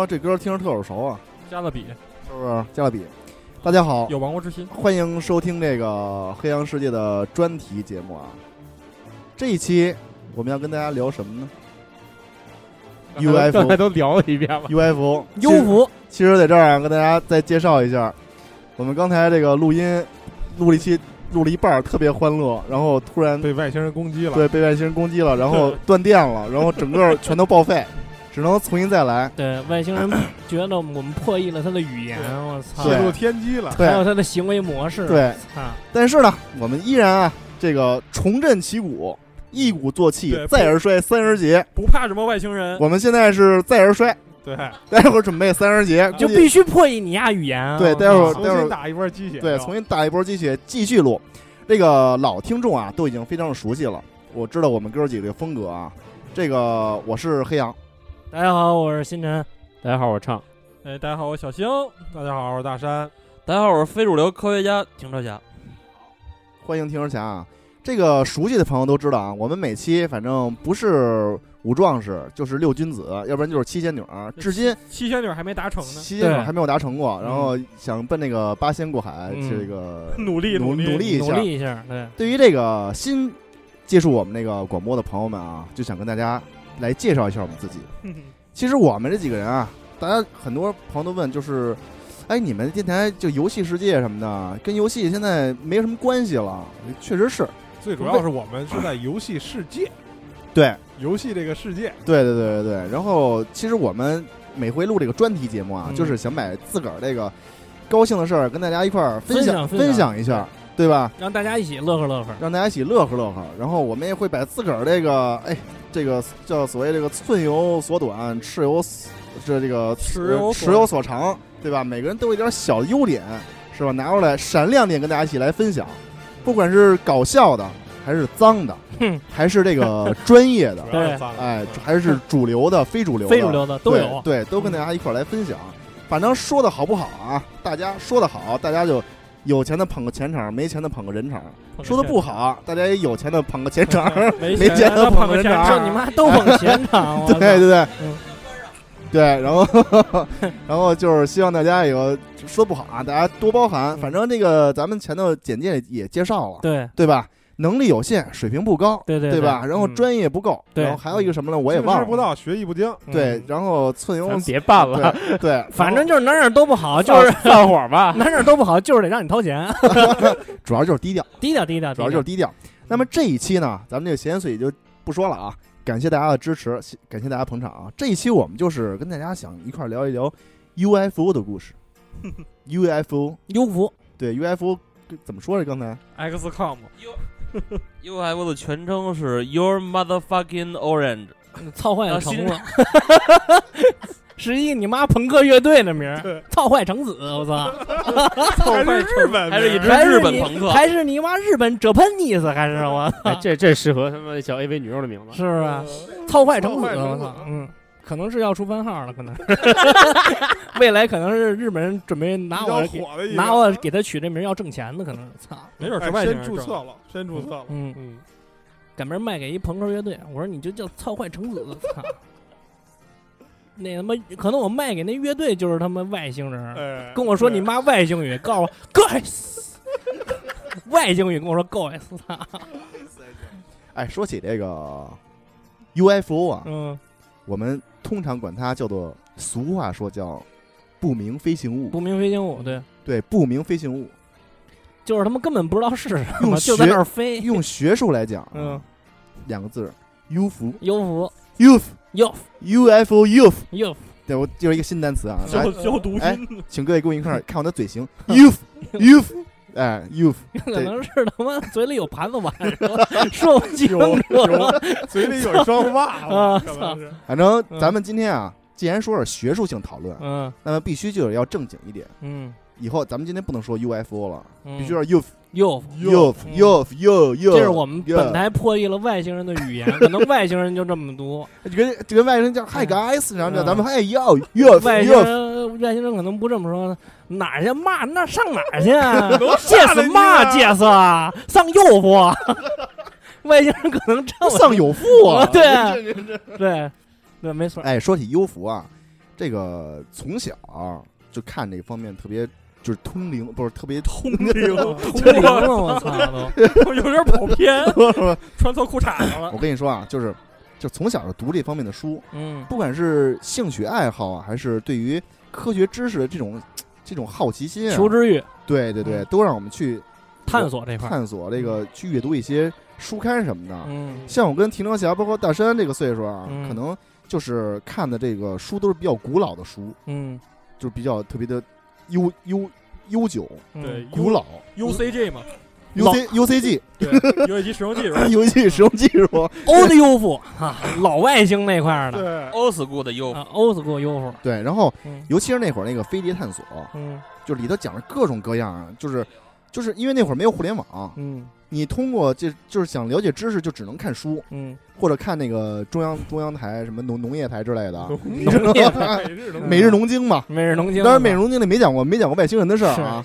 哇，这歌听着特耳熟啊，加勒比是不是？加勒比。大家好，有亡国之心。欢迎收听这个黑羊世界的专题节目啊。这一期我们要跟大家聊什么呢刚才都聊了一遍了。？UFO。优服其实在这儿啊，跟大家再介绍一下，我们刚才这个录音录了一期，录了一半儿特别欢乐，然后突然被外星人攻击了。对被外星人攻击了，然后断电了，然后整个全都报废，只能重新再来。对外星人觉得我们破译了他的语言，我操，对泄露天机了。还有他的行为模式，对，啊，但是呢，我们依然啊，这个重振旗鼓，一鼓作气，再而衰，三而竭。不怕什么外星人，我们现在是再而衰，对，待会儿准备三而竭，就必须破译你亚语言啊。对待会儿重新打一波鸡血。对，重新打一波鸡血，继续录。这个老听众啊，都已经非常的熟悉了。我知道我们哥几个的风格啊。这个我是黑羊，大家好，我是星辰，大家好，我是唱。哎，大家好，我小星。大家好，我是大山。大家好，我是非主流科学家停车侠。欢迎停车侠啊。这个熟悉的朋友都知道啊，我们每期反正不是五壮士，就是六君子，要不然就是七仙女儿。至今七仙女还没达成呢，七仙女儿还没有达成过，然后想奔那个八仙过海，嗯这个 努力努力努力一下。努力一下，对，对于这个新接触我们那个广播的朋友们啊，就想跟大家来介绍一下我们自己。其实我们这几个人啊，大家很多朋友都问，就是，哎，你们电台就游戏世界什么的，跟游戏现在没什么关系了。确实是，最主要是我们是在游戏世界，对，游戏这个世界。对对对对对。然后，其实我们每回录这个专题节目啊，嗯就是想把自个儿这个高兴的事儿跟大家一块儿分享分享分享一下，对吧？让大家一起乐呵乐呵。让大家一起乐呵乐呵。然后我们也会把自个儿这个，哎，这个叫所谓这个寸有所短，尺有所这这个尺有尺有所长，对吧？每个人都有一点小优点，是吧？拿出来闪亮点跟大家一起来分享，不管是搞笑的，还是脏的，还是这个 专业的，对哎，还是主流的、非主流的、非主流的都有，对，对，都跟大家一块儿来分享。反正说的好不好啊？大家说的好，大家就有钱的捧个钱场，没钱的捧个人场；说的不好，大家也有钱的捧个钱场，没 没钱的的捧个人场。就你妈都捧钱场，对对对。嗯，对，然后 然后就是希望大家以后说不好啊，大家多包涵。反正这个咱们前头简介也介绍了，对。对吧？能力有限，水平不高，对对对吧？然后嗯专业不够，对然后还有一个什么呢？我也忘了。知不到，学艺不精。对，然后寸有咱别办了，对对，反正就是哪哪都不好，就是散伙吧。哪哪都不好，就是得让你掏钱，主要就是低调。低调低调，主要就是低调。那么这一期呢，咱们这个闲言碎语就不说了啊，感谢大家的支持，感谢大家捧场啊。这一期我们就是跟大家想一块儿聊一聊 UFO 的故事。，UFO，UFO，对 UFO 怎么说这？刚才 XCOM UFO 的全称是 Your Motherfucking Orange。操坏了成了，是一 你妈朋克乐队的名儿，对。操坏成子，我操，操坏日本，还是一支还日本朋克。还是你妈日本 Japanese 还是什么，这这适合他妈小 AV 女优的名字。是不是？操坏成子，操。坏成子。我操，嗯。可能是要出番号了，可能。未来可能是日本人准备拿我拿我给他取这名要挣钱的，可能。操，没准是哎外星人注册了，先注册了。嗯，嗯，赶明卖给一朋克乐队，我说你就叫操坏橙子，操！那他妈可能我卖给那乐队就是他妈外星人，哎，跟我说你妈外星语，告诉我 guys，外星语跟我说 guys，操，哎，说起这个 UFO 啊，嗯，我们通常管它叫做俗话说叫不明飞行物。不明飞行物，对，对，不明飞行物，就是他们根本不知道是什用么，就在学那儿飞，用学术来讲，嗯，两个字儿，UFO UFO 优 UFO UFO。优对，我就是一个新单词啊，来消消毒哎音，请各位跟我一块儿 看我的嘴型，UFO UFO，哎，UFO。可能是他妈嘴里有盘子碗，说说不清楚，嘴里有一双袜 啊子，可能是。反正嗯。咱们今天啊，既然说是学术性讨论，嗯。那么必须就是要正经一点。嗯，以后咱们今天不能说 UFO 了，嗯。必须要 UFO 优 UFO UFO UFO。这是我们本台破译了外星人的语言，可能外星人就这么读，就 跟就跟外星人叫 Hi guys，然后嗯咱们哎要 UFO 外星外星人可能不这么说，哪儿去骂？那上哪儿去啊？借死嘛借死啊？上诱夫啊？外星人可能这么上有富啊！对这这这对对，没错，哎，说起优服啊，这个从小啊就看这个方面特别就是通灵，不是特别通灵，通灵了，我操。都。有点跑偏，穿错裤衩子了。我。跟你说啊，就是就从小就读这方面的书，嗯。不管是兴趣爱好啊，还是对于科学知识的这种 这种好奇心啊，求知欲、对对对，嗯。都让我们去探索这块。探索这个，去阅读一些书刊什么的。嗯。像我跟提车侠，包括大山这个岁数啊，嗯。可能就是看的这个书都是比较古老的书，嗯，就是比较特别的悠悠悠久、嗯。对古老。UCG 嘛，UC UCG 对，游戏机使用技术。游戏使用技术，，old 优夫啊，老外星那块儿的。对，old school 的优啊，old school 优夫。对，然后嗯。尤其是那会儿那个飞碟探索，嗯。就里头讲了各种各样啊，就是就是因为那会儿没有互联网，嗯你通过这就是想了解知识，就只能看书嗯，或者看那个中央中央台什么农农业台之类的，农 业台每日农经嘛。每日农经。当然，每日农经里没讲过没讲过外星人的事儿啊。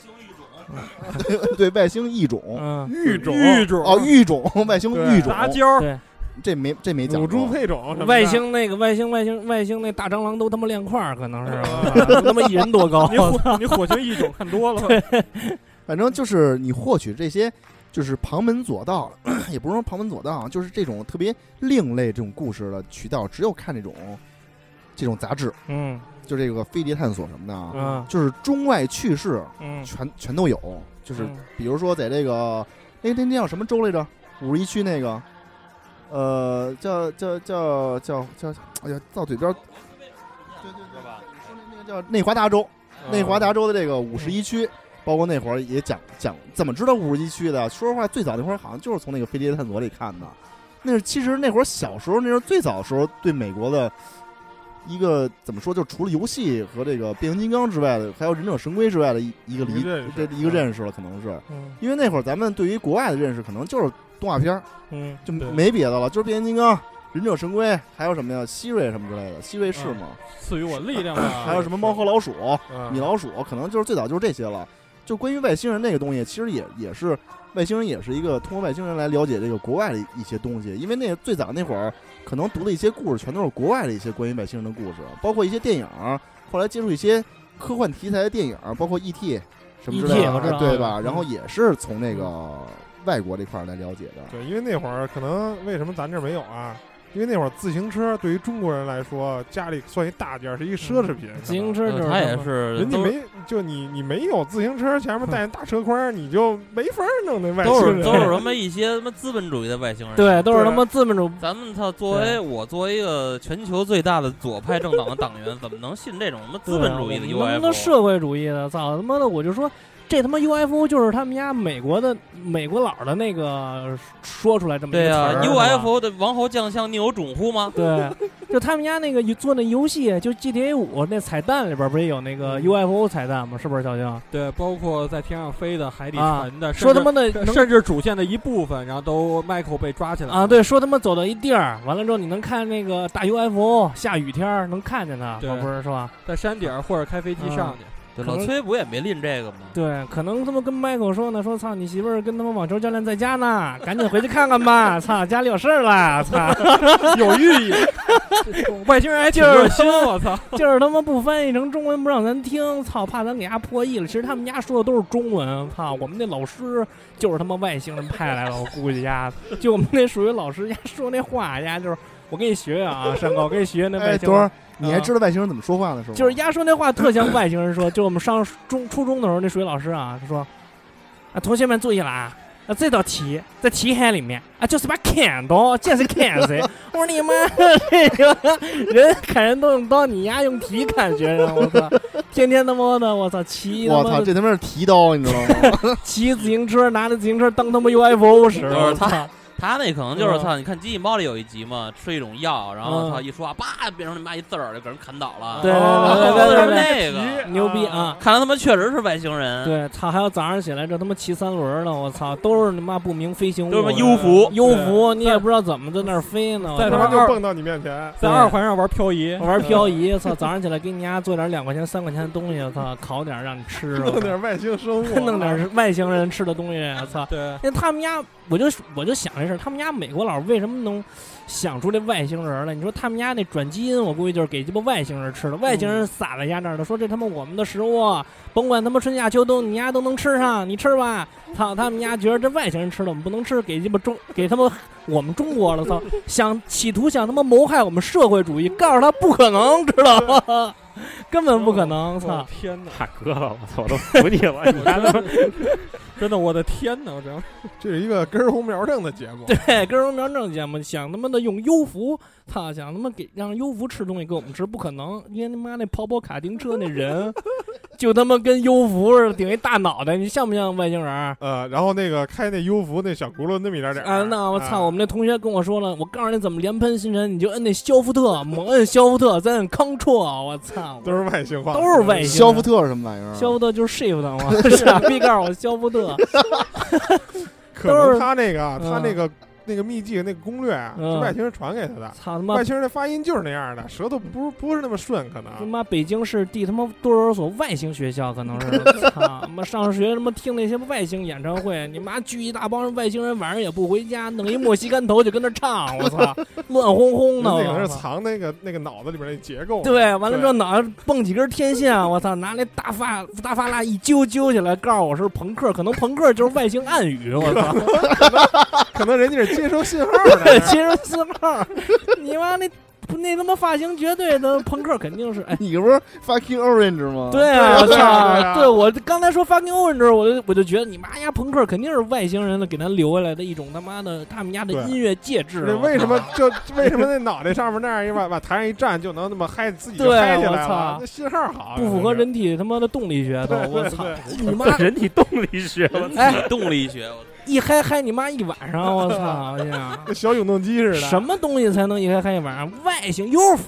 对外星异种嗯，育种、育种哦，育种外星育种，杂交，对，这没这没讲过。母猪配种什么的，外星那个外星外星外星那大蟑螂都他妈练块儿，可能是都他妈一人多高。你火你火星异种看多了，反正就是你获取这些，就是旁门左道，也不是说旁门左道啊，就是这种特别另类这种故事的渠道，只有看这种这种杂志，嗯。就这个飞碟探索什么的啊，嗯。就是中外趣事嗯，全全都有。就是嗯。比如说在这个那那那叫什么州来着？五十一区那个，呃，叫叫叫叫叫，哎呀，到嘴边儿，对对对吧？那个叫内华达州，内华达州的这个五十一区，包括那会儿也讲讲怎么知道五十一区的。说实话，最早那会儿好像就是从那个飞碟探索里看的。那是其实那会儿小时候，那时候最早的时候对美国的一个怎么说，就除了游戏和这个变形金刚之外的，还有忍者神龟之外的一一个理一这一个认识了，可能是嗯因为那会儿咱们对于国外的认识，可能就是动画片儿，嗯就对没别的了，就是变形金刚、忍者神龟，还有什么呀，希瑞什么之类的，希瑞是吗？赐予我力量吧。还有什么猫和老鼠、嗯米老鼠，可能就是最早就是这些了。就关于外星人那个东西，其实也也是外星人也是一个通过外星人来了解这个国外的一些东西，因为那最早那会儿可能读的一些故事全都是国外的一些关于外星人的故事，包括一些电影儿，后来接触一些科幻题材的电影儿，包括 E.T. 什么之类的，对吧？嗯然后也是从那个外国这块儿来了解的。对，因为那会儿可能为什么咱这儿没有啊？因为那会儿自行车对于中国人来说，家里算一大件儿，是一奢侈品。自行车就是呃他也是人家没就你你没有自行车前面带 大车筐，你就没法儿弄那外都星人。是都是 什么一些什么资本主义的外星人。对，都是他妈资本主义咱们操，作为我作为一个全球最大的左派政党的党员，怎么能信这种什么资本主义的对我们能不能 UFO？社会主义的？操他妈的！我就说这他妈 UFO 就是他们家美国的美国佬的那个说出来这么一个词儿，UFO 的王侯将相，宁有种乎吗？对，就他们家那个做那游戏，就 GTA 五那彩蛋里边不是也有那个 UFO 彩蛋吗？是不是小静？对，包括在天上飞的、海底啊沉的，说他妈的甚至主线的一部分，然后都 Michael 被抓起来啊，对，说他妈走到一地儿，完了之后你能看那个大 UFO，下雨天儿能看见它，对不是是吧？在山顶儿或者开飞机上去。对，老崔不也没拎这个吗？对，可能他妈跟 Michael 说呢，说操你媳妇儿跟他们网球教练在家呢，赶紧回去看看吧，操家里有事儿了，操，有寓意，外星人还挺热心，我操！就是他妈不翻译成中文不让咱听，操，怕咱给他破译了。其实他们家说的都是中文，操，我们那老师就是他妈外星人派来的，我估计家就我们那数学老师家说那话家就是。我跟你学学啊，山高，我跟你学学那哎，外星人。多，你还知道外星人怎么说话呢？是吗？就是丫说那话特像外星人说，就我们上中初中的时候，那数学老师啊，他说：“啊，同学们注意了啊，啊这道题在题海里面啊，就是把砍刀，见谁砍谁。” 我说你妈，这个人砍人都用刀，你丫用题砍学生，我操！天天他妈的，我操，骑我操，这他妈是提刀，你知道吗？骑自行车，拿着自行车当他妈 UFO 使，就是我操！他那可能就是嗯操，你看《机器猫》里有一集嘛，吃一种药，然后嗯操一说话，叭变成你妈一字儿，就给人砍倒了。对哦对对对就是那个，牛逼啊！看来他妈确实是外星人。对，操！还有早上起来这他妈骑三轮呢，我操，都是他妈不明飞行物，都是他妈幽浮幽浮，你也不知道怎么在那儿飞呢。在他妈就蹦到你面前，在二环上玩漂移，玩漂移，操！早上起来给你家做点两块钱、三块钱的东西，操，烤点让你吃，弄点外星生物，弄点儿外星人吃的东西，操！对，因为他们家，我就我就想这事儿，是他们家美国佬为什么能想出这外星人来？你说他们家那转基因，我估计就是给鸡巴外星人吃的。外星人撒在家那儿的，说这他妈我们的食物，甭管他妈春夏秋冬，你家都能吃上，你吃吧。操，他们家觉得这外星人吃的我们不能吃，给鸡巴中给他们我们中国了。操，想企图想他妈谋害我们社会主义，告诉他不可能，知道吗？根本不可能。操，天哪！大哥了，我操，我都服你了，你看他妈真的，我的天哪！我这样 这是一个根 红苗正的节目，对，根红苗正节目想他妈的用优福，操，想他妈给让优福吃东西给我们吃，不可能，因为他妈那跑跑卡丁车那人，就他妈跟优福似的，顶一大脑袋，你像不像外星人儿？呃，然后那个开那优福那小轱辘那么一点点儿啊，那我操！啊我们那同学跟我说了，我告诉你怎么连喷新人，你就摁那肖福特，猛摁肖福特，再摁 Ctrl，，我操，都是外星话，都是外星肖福特是什么玩意儿啊？消福特就是 shift 嘛，傻逼告诉我肖福特，可都是能他那个他那个那个秘籍那个攻略啊，嗯是外星人传给他的。操他妈外！星人的发音就是那样的，舌头不是不是那么顺，可能他能。妈北京市第他妈多少所外星学校可能是，操他妈上学他妈听那些外星演唱会，你妈聚一大帮外星人，晚上也不回家，弄一莫西干头就跟那唱，我操，乱哄哄的，那可能是藏那个那个脑子里边那结构。对，完了之后脑袋蹦几根天线，我操，拿那大发大发蜡一揪揪起来，告诉我是朋克，可能朋克就是外星暗语，我操，可能人家是接收信号。接收信号，你妈那那他妈发型绝对的朋克肯定是，哎。你不是 fucking orange 吗？对啊，我对啊对啊操！对我刚才说 fucking orange，我就我就觉得你妈呀，朋克肯定是外星人的给他留下来的一种他妈的他们家的音乐介质。这我为什么就为什么那脑袋上面那样一往往台上一站就能那么嗨，自己就对嗨起我操来了？那信号好，不符合人体他妈的动力学都？我操！你妈人体动力学，我操哎，动力学，我一嗨嗨你妈一晚上，我操！哎呀，跟小永动机似的。什么东西才能一嗨嗨一晚上？外星优服，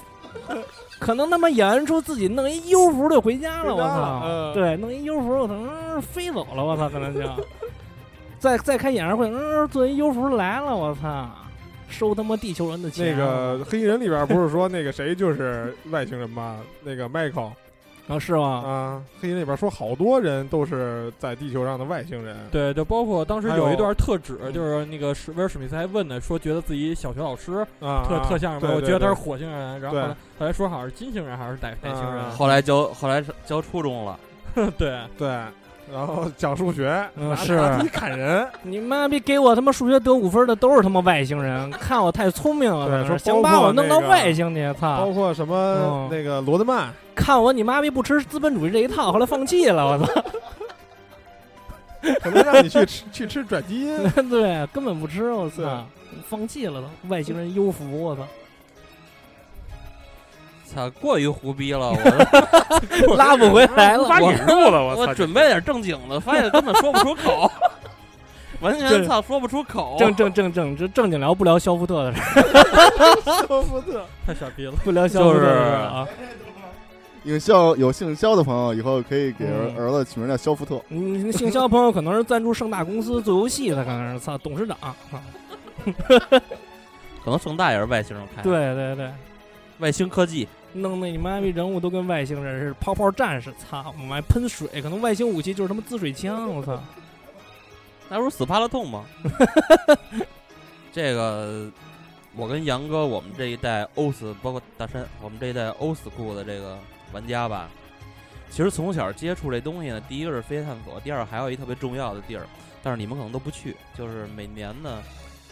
可能他妈演完出自己弄一优服就回家了，我操！嗯对，弄一优服，我操，嗯飞走了，我操，可能就 再再开演唱会，嗯，做一优服来了，我操，收他妈地球人的钱。那个黑衣人里边不是说那个谁就是外星人吗？那个 Michael 啊，是吗？啊，黑衣人里边说好多人都是在地球上的外星人。对，就包括当时有有一段特指，就是那个史威尔史密斯还问呢，说觉得自己小学老师啊，特啊特像什么？我觉得他是火星人，然后后来后来说好像是金星人还是哪哪星人啊，后来教后来教初中了，对，对，然后讲数学，嗯是你砍人，你妈逼给我他妈数学得五分的都是他妈外星人，看我太聪明了，对说想把我弄到外星去，操包！括什么嗯那个罗德曼，看我你妈逼不吃资本主义这一套，后来放弃了，我操！可能让你去吃 去吃转基因。对，根本不吃，我操，放弃了都。外星人优服，我操，操，过于胡逼了，我 拉不回来了。无法引入了，我操！我准备点正经的，发现根本说不出口，完全操说不出口。正正正正正正经聊不聊肖福特的事儿，肖福特，太傻逼了。不聊肖福特的事儿啊。有肖有姓肖的朋友，以后可以给儿嗯儿子取名叫肖福特。你姓肖的朋友可能是赞助盛大公司做游戏的，可能是操董事长。啊可能盛大也是外星人开的，对对对，外星科技，弄那你妈逼人物都跟外星人似的，泡泡战士，操，我们喷水，可能外星武器就是他妈滋水枪，我操。那不是死怕了痛吗？这个，我跟杨哥，我们这一代欧斯，包括大山，我们这一代欧斯库的这个玩家吧，其实从小接触这东西呢，第一个是飞探索，第二还有一特别重要的地儿，但是你们可能都不去，就是每年呢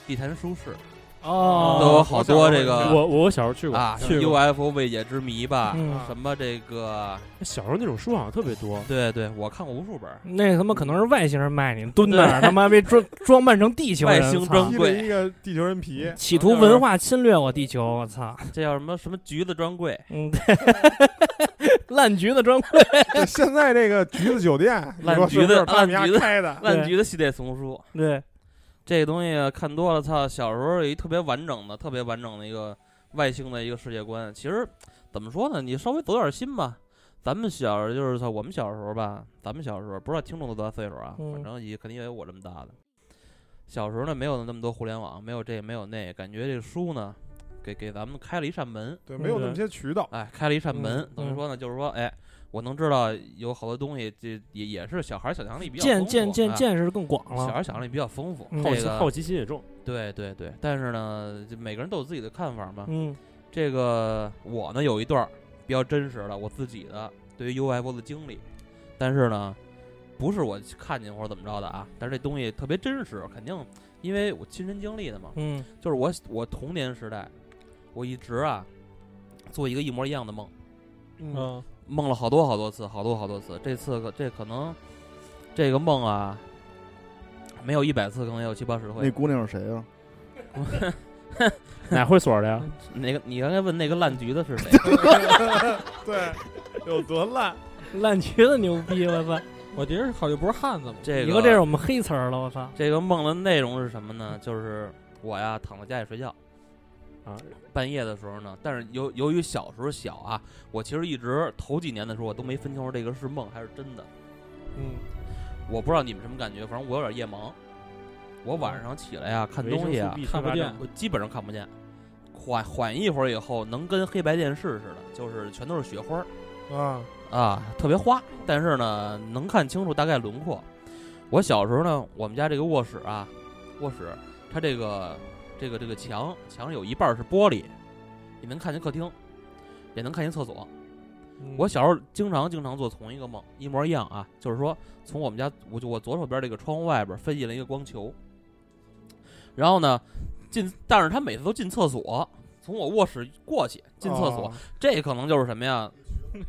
地坛书市哦，都有好多这个我我小时候去过啊，去过 UFO 未解之谜吧，嗯什么这个，小时候那种书好像特别多。对对，我看过无数本儿。那他妈可能是外星人卖你，蹲那儿他妈被装装扮成地球人，外星操装披了一个地球人皮，企图文化侵略我地球，我操！这叫什么什么橘子专柜？嗯，对，烂橘子专柜，对现在这个橘子酒店，你烂是不橘子是他们烂橘子开的？烂橘子系列丛书。对，这个东西看多了，操！小时候有一特别完整的、特别完整的一个外星的一个世界观。其实怎么说呢？你稍微走点心吧。咱们小时候就是操，我们小时候吧，咱们小时候不知道听众都多大岁数啊，嗯反正也肯定也有我这么大的。小时候呢，没有那么多互联网，没有这，没有那，感觉这个书呢，给给咱们开了一扇门，对，没有那么些渠道。哎，开了一扇门，嗯等于说呢，就是说，哎，我能知道有好多东西，这也也是小孩儿想象力比较见丰富见见哎见识更广了小孩。儿想象力比较丰富，好奇好奇心也重。对对对，但是呢，就每个人都有自己的看法嘛。嗯这个我呢有一段儿比较真实的我自己的对于 UFO 的经历，但是呢，不是我看见或者怎么着的啊，但是这东西特别真实，肯定因为我亲身经历的嘛。嗯就是我我童年时代，我一直啊做一个一模一样的梦，嗯，梦了好多好多次，好多好多次。这次可这可能这个梦啊，没有一百次，可能也有七八十回。那姑娘是谁啊？哪会所的呀？那个？你刚才问那个烂橘子是谁？对，有多烂？烂橘子牛逼，我操！我觉得好像不是汉子吗？这个以后这是我们黑词儿了，我操！这个梦的内容是什么呢？就是我呀躺在家里睡觉，啊，半夜的时候呢，但是由由于小时候小啊，我其实一直头几年的时候我都没分清楚这个是梦还是真的。嗯，我不知道你们什么感觉，反正我有点夜盲。我晚上起来呀看东西啊，看不见我基本上看不见。缓缓一会儿以后，能跟黑白电视似的，就是全都是雪花儿啊，啊，特别花。但是呢，能看清楚大概轮廓。我小时候呢，我们家这个卧室啊，卧室它这个这个这个墙墙上有一半儿是玻璃，也能看见客厅，也能看见厕所。嗯我小时候经常经常做同一个梦，一模一样啊，就是说从我们家，我就我左手边这个窗户外边飞进了一个光球，然后呢进，但是他每次都进厕所，从我卧室过去进厕所，哦这可能就是什么呀？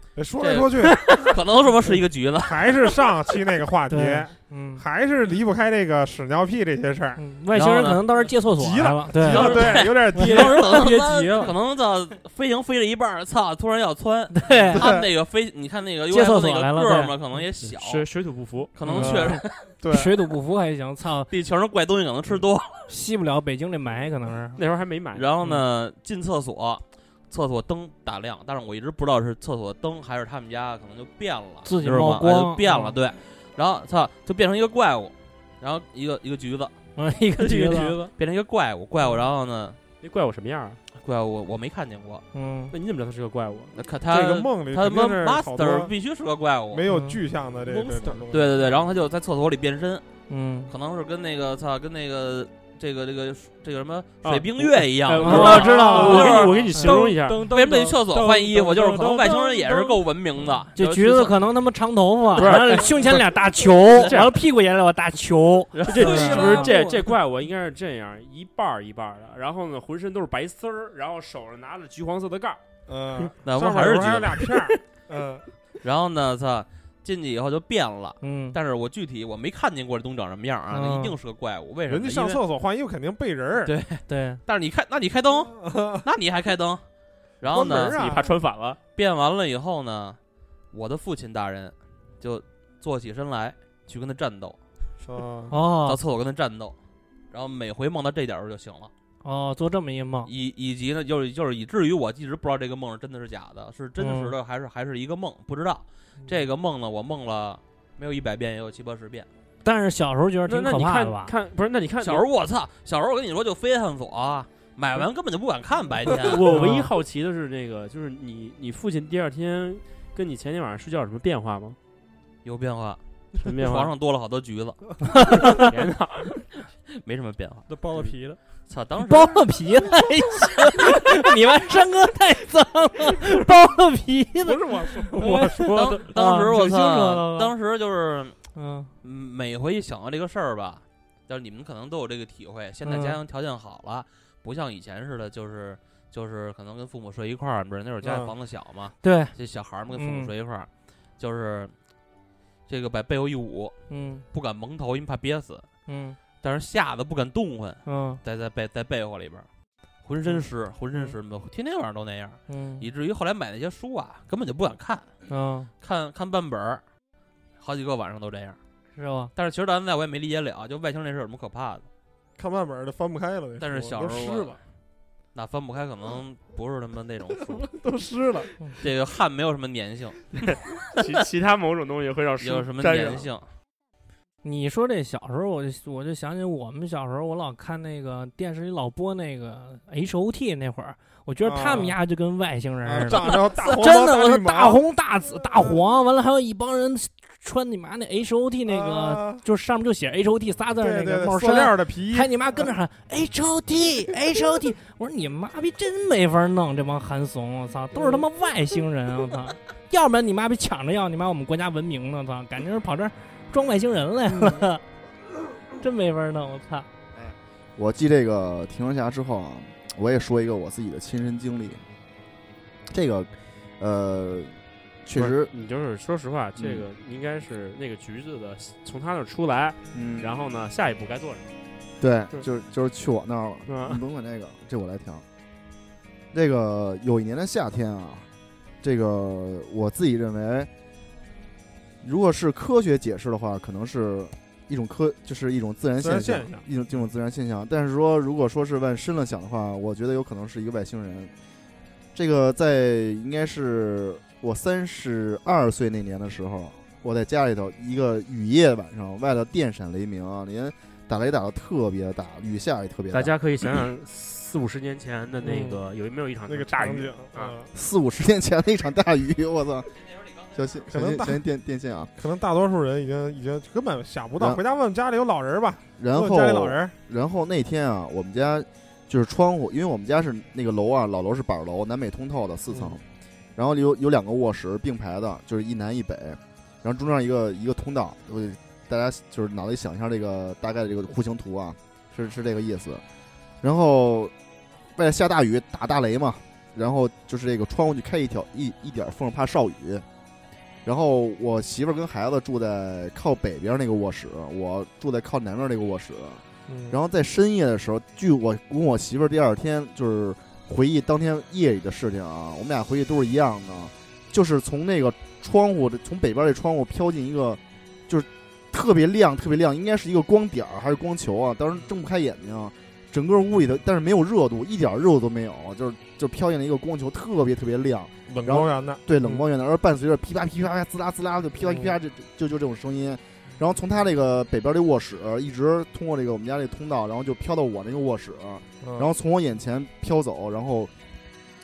哎说来说去 可能是不是一个局子？还是上期那个话题，对，嗯还是离不开这个屎尿屁这些事儿。嗯，外星人可能当时借厕所急了来了，对对，有点低。当时可能别他妈急了可能到飞行飞了一半儿，操，突然要窜。对，他们那个飞，你看那个接厕 UFO 所那个来了对个儿嘛，可能也小，水水土不服。可能嗯确实对，水土不服还行，操，地球上怪东西可能吃多了。吸不了北京这霾，可能是。那时候还没买。然后呢，进厕所，厕所灯打亮，但是我一直不知道是厕所灯还是他们家可能就变了，自己知道吗？冒光哎就变了，嗯。对。然后操，就变成一个怪物，然后一个一个橘子。嗯，一个橘子，变成一个怪物，怪物，然后呢，那怪物什么样啊？怪物我我没看见过，嗯，那你怎么知道他是个怪物？那看他这个梦里他妈 master 必须是个怪物，没有嗯具象的这这种东西。对对对，然后他就在厕所里变身，嗯，可能是跟那个操跟那个这个这个这个什么啊水冰月一样，我知道就是我给你我给你形容一下，噔为什么得去厕所换衣服？就是可能外星人也是够文明的，这橘子可能他妈长头发，不是完了胸前俩大球，然后屁股也俩大球，这不是啊这这怪物应该是这样，一半一半的，然后呢浑身都是白丝儿，然后手上拿着橘黄色的盖儿，嗯，那不上面还是橘子？俩片儿。嗯，然后呢，操，进去以后就变了。嗯，但是我具体我没看见过这东西长什么样啊，那嗯一定是个怪物。为什么呢？人家上厕所换衣服肯定背人儿。对 对，但是你开，那你开灯，那你还开灯？然后呢你怕穿反了，变完了以后呢，我的父亲大人就坐起身来去跟他战斗，到哦厕所跟他战斗，然后每回梦到这点儿时候就醒了。哦，做这么一梦，以以及呢，就是就是以至于我一直不知道这个梦是真的是假的，是真实的还是还是一个梦，不知道。这个梦呢，我梦了没有一百遍，也有七八十遍。但是小时候觉得挺可那那你看怕的吧？看不是？那你看小时候我操，小时候我跟你说就非探索啊，买完根本就不敢看白天。我唯一好奇的是这个，就是你你父亲第二天跟你前天晚上睡觉有什么变化吗？有变化，什么变化？床上多了好多橘子 天哪！没什么变化。都剥了皮了。操，当时剥了皮了，还行你们山哥太脏了，剥了皮不了，是我说，我说当的当时我操，了当时就是嗯嗯每回一想到这个事儿吧，就是你们可能都有这个体会。现在嗯家庭条件好了，不像以前似的，就是就是可能跟父母睡一块儿，不是那会儿家里嗯房子小嘛，对，这小孩儿们跟父母嗯睡一块儿，就是这个把被窝一捂，嗯不敢蒙头，因为怕憋死，嗯但是吓得不敢动弹，嗯在在被在被窝里边，浑身湿，浑身湿，天天晚上都那样，嗯以至于后来买那些书啊，根本就不敢看，嗯，看看半本儿，好几个晚上都这样。是吧？但是其实到现在我也没理解了，就外星人这事儿有什么可怕的？看半本儿的翻不开了。那但是小时候湿了，那翻不开，可能不是他妈那种书，都湿了。这个汗没有什么粘性，其其他某种东西会让书有什么粘性？你说这小时候，我就我就想起我们小时候，我老看那个电视里老播那个 H O T 那会儿，我觉得他们啊。家就跟外星人啊似的，真的，我说大红大紫 大黄，完了还有一帮人穿你妈那 H O T 那个，啊。就是上面就写 H O T 仨字那个帽衫，料的皮衣，还你妈跟着喊 H O T H O T，我说你妈逼真没法弄这帮韩怂，我操，都是他妈外星人，我操，要不然你妈逼抢着要你妈我们国家文明呢，操，感觉是跑这儿装外星人来了，真没法弄，我操，我记这个《停车侠》之后啊，我也说一个我自己的亲身经历。这个，呃，确实，你就是说实话，这个应该是那个橘子的，从他那儿出来，嗯，然后呢，下一步该做什么？对，就就是就是去我那儿了。嗯你甭管这个，这我来调。这个有一年的夏天啊，这个我自己认为，如果是科学解释的话，可能是一种科，就是一种自然现现象一种这种自然现象。但是说，如果说是往深了想的话，我觉得有可能是一个外星人。这个在应该是我三十二岁那年的时候，我在家里头一个雨夜晚上，外头电闪雷鸣啊，连打雷打的特别大，雨下也特别大。大家可以想想四五十年前的那个有没有一场那个大雨？啊，四五十年前的一场大雨，我操！小心可能大小心小心电电线啊！可能大多数人已经已经根本想不到。回家问问家里有老人吧，然问问家里老后人，然后那天啊，我们家就是窗户，因为我们家是那个楼啊，老楼是板楼，南北通透的四层，嗯然后有有两个卧室并排的，就是一南一北，然后中间一个一个通道，我大家就是脑袋里想一下这个大概的这个户型图啊，是是这个意思。然后外头下大雨打大雷嘛，然后就是这个窗户就开一条一一点缝，怕少雨。然后我媳妇儿跟孩子住在靠北边那个卧室，我住在靠南边那个卧室。嗯然后在深夜的时候，据我跟我媳妇儿第二天就是回忆当天夜里的事情啊，我们俩回忆都是一样的，就是从那个窗户从北边这窗户飘进一个，就是特别亮特别亮，应该是一个光点儿还是光球啊？当时睁不开眼睛，整个屋里头但是没有热度，一点热度都没有，就是就飘进了一个光球，特别特别亮。冷光源的，对，冷光源的，而伴随着噼啪噼啪啪、滋啦滋啦就噼啪噼啪，就就就这种声音。然后从他这个北边这卧室一直通过这个我们家这通道，然后就飘到我那个卧室，然然后从我眼前飘走，然后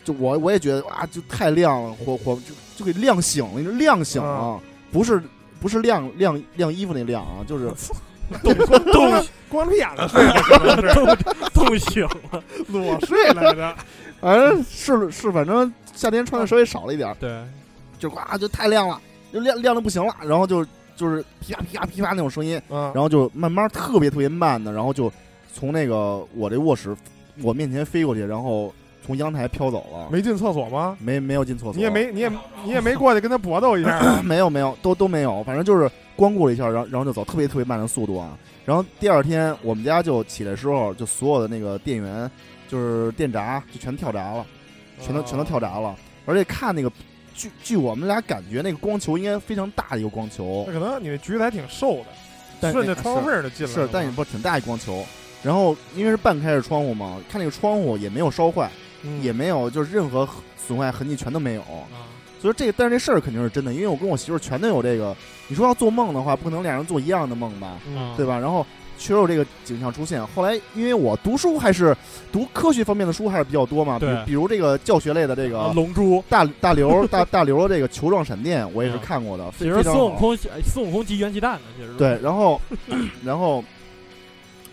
就我我也觉得哇，就太亮了，火火就就给亮醒了，亮醒了啊，不是不是晾晾晾衣服那亮啊，就是 冻冻光着眼子睡的，可能是冻醒了，裸睡来着。反正是是反正夏天穿的稍微少了一点，对，就呱就太亮了，就亮亮的不行了，然后就就是噼啪噼啪噼啪那种声音。嗯，然后就慢慢特别特别慢的，然后就从那个我这卧室我面前飞过去，然后从阳台飘走了，没进厕所吗？没没有进厕所，你也没你也你也没过去跟他搏斗一下 啊，没有没有都都没有，反正就是光顾了一下，然后然后就走，特别特别慢的速度啊。然后第二天我们家就起来时候，就所有的那个电源就是电闸就全跳闸了，全都全都跳闸了，而且看那个。据据我们俩感觉，那个光球应该非常大的一个光球那，可能你那橘子还挺瘦的，但顺着窗户缝儿就进来了是，但也不挺大一光球。然后因为是半开着窗户嘛，看那个窗户也没有烧坏，嗯也没有就是任何损坏痕迹全都没有。啊，所以这个，但是这事儿肯定是真的，因为我跟我媳妇儿全都有这个。你说要做梦的话，不可能俩人做一样的梦吧，嗯对吧？然后确实有这个景象出现。后来因为我读书还是读科学方面的书还是比较多嘛，比如比如这个教学类的这个啊龙珠，大大刘大大刘的这个球状闪电，我也是嗯看过的。孙悟空孙悟空集元气弹呢，其实对，然后 然后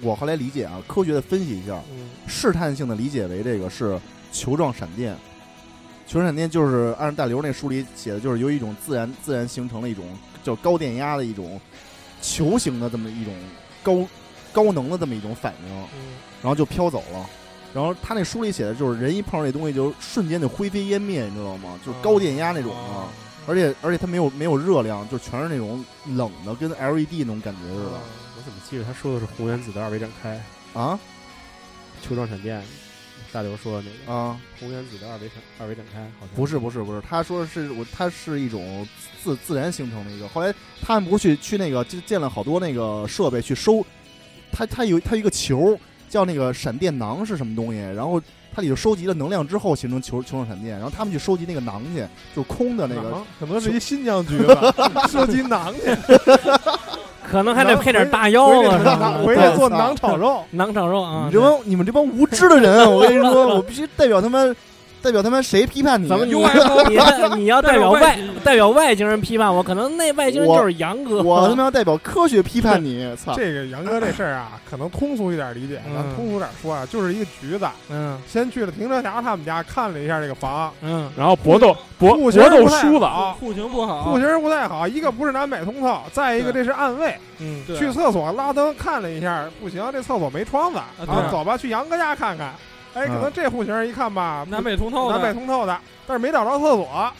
我后来理解啊，科学的分析一下，嗯试探性的理解为这个是球状闪电。球状闪电就是按照大刘那书里写的，就是由一种自然自然形成的一种叫高电压的一种球形的这么一种高高能的这么一种反应，嗯。然后就飘走了。然后他那书里写的就是人一碰上这东西就瞬间就灰飞烟灭，你知道吗？就是高电压那种啊，而且而且它没有没有热量，就全是那种冷的，跟 LED 那种感觉似的。我怎么记得他说的是红原子的二维展开，啊？球状闪电，大刘说的那个啊！红原子的二维展二维展开，好像不是不是不是，他说是我，它是一种自自然形成的一个。后来他们不是去去那个就建了好多那个设备去收，它它有它有一个球叫那个闪电囊是什么东西，然后它里头收集了能量之后形成球球状闪电，然后他们去收集那个囊去，就是空的那个，可能是一新疆局吧，收集囊去，可能还得配点大腰子回去做馕炒肉，馕炒肉啊你。这帮你们这帮无知的人，我跟你说，我必须代表他们，代表他们谁批判你？怎么你 UFO 你你要代表外代表外星人批判我，可能那外星人就是杨哥。我他妈要代表科学批判你！操！这个杨哥这事儿啊，可能通俗一点理解，咱嗯通俗点说啊，就是一个局子，嗯先去了停车侠他们家看了一下这个房，嗯然后搏斗搏户搏斗型不太输了，好，户型不好，户型不太好，一个不是南北通透，再一个这是暗卫。嗯，去厕所拉灯看了一下，不行，这厕所没窗子，啊，走吧，去杨哥家看看。哎，可能这户型一看吧，南北通透的南北通透的，但是没找着厕所，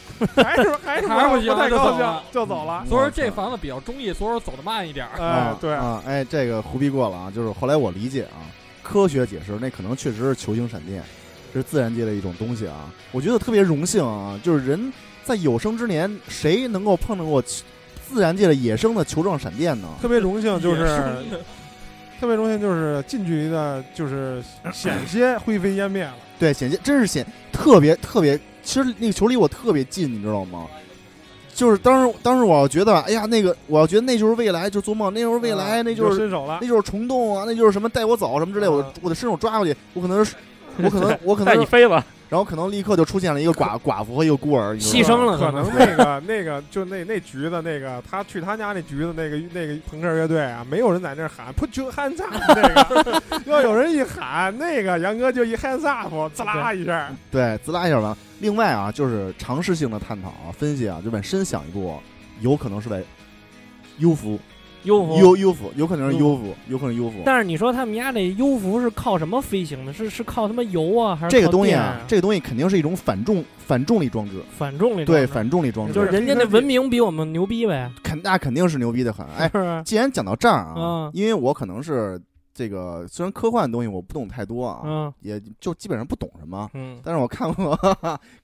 还是 还是不太高兴就走了。所以说这房子比较中意，所以说走的慢一点。哎啊，对，啊，哎，这个胡逼过了啊！就是后来我理解啊，科学解释那可能确实是球形闪电，这是自然界的一种东西啊。我觉得特别荣幸啊，就是人在有生之年，谁能够碰到过自然界的野生的球状闪电呢？特别荣幸就是特别荣幸就是近距离的，就是险些灰飞烟灭了。对，险些真是险，特别特别。其实那个球离我特别近，你知道吗？就是当时当时我要觉得，哎呀，那个我要觉得那就是未来，就做梦，那就是未来，嗯那就是伸手了那。就是虫洞啊，那就是什么带我走什么之类，我嗯我得伸手抓过去，我可能是，我可能我可能是，带你飞了，然后可能立刻就出现了一个寡 寡妇和一个孤儿，牺牲了可能那个那个就那那局子那个他去他家那局子那个那个朋克乐队啊，没有人在那儿喊 “put your hands up” 那个，要有人一喊那个杨哥就一 hands up，滋啦一下，对，滋啦一下完了。另外啊，就是尝试性的探讨啊、分析啊，就往深想一步，有可能是在优服，优服优优服，有可能是优服，有可能是优服。但是你说他们家这优服是靠什么飞行的？是是靠他妈油啊，还是靠这个东西啊，这个东西肯定是一种反重反重力装置，反重力对，装置反重力装置，就是人家那文明比我们牛逼呗。肯那肯定是牛逼的很。哎？既然讲到这儿啊嗯，因为我可能是这个虽然科幻的东西我不懂太多啊，嗯也就基本上不懂什么，嗯，但是我看过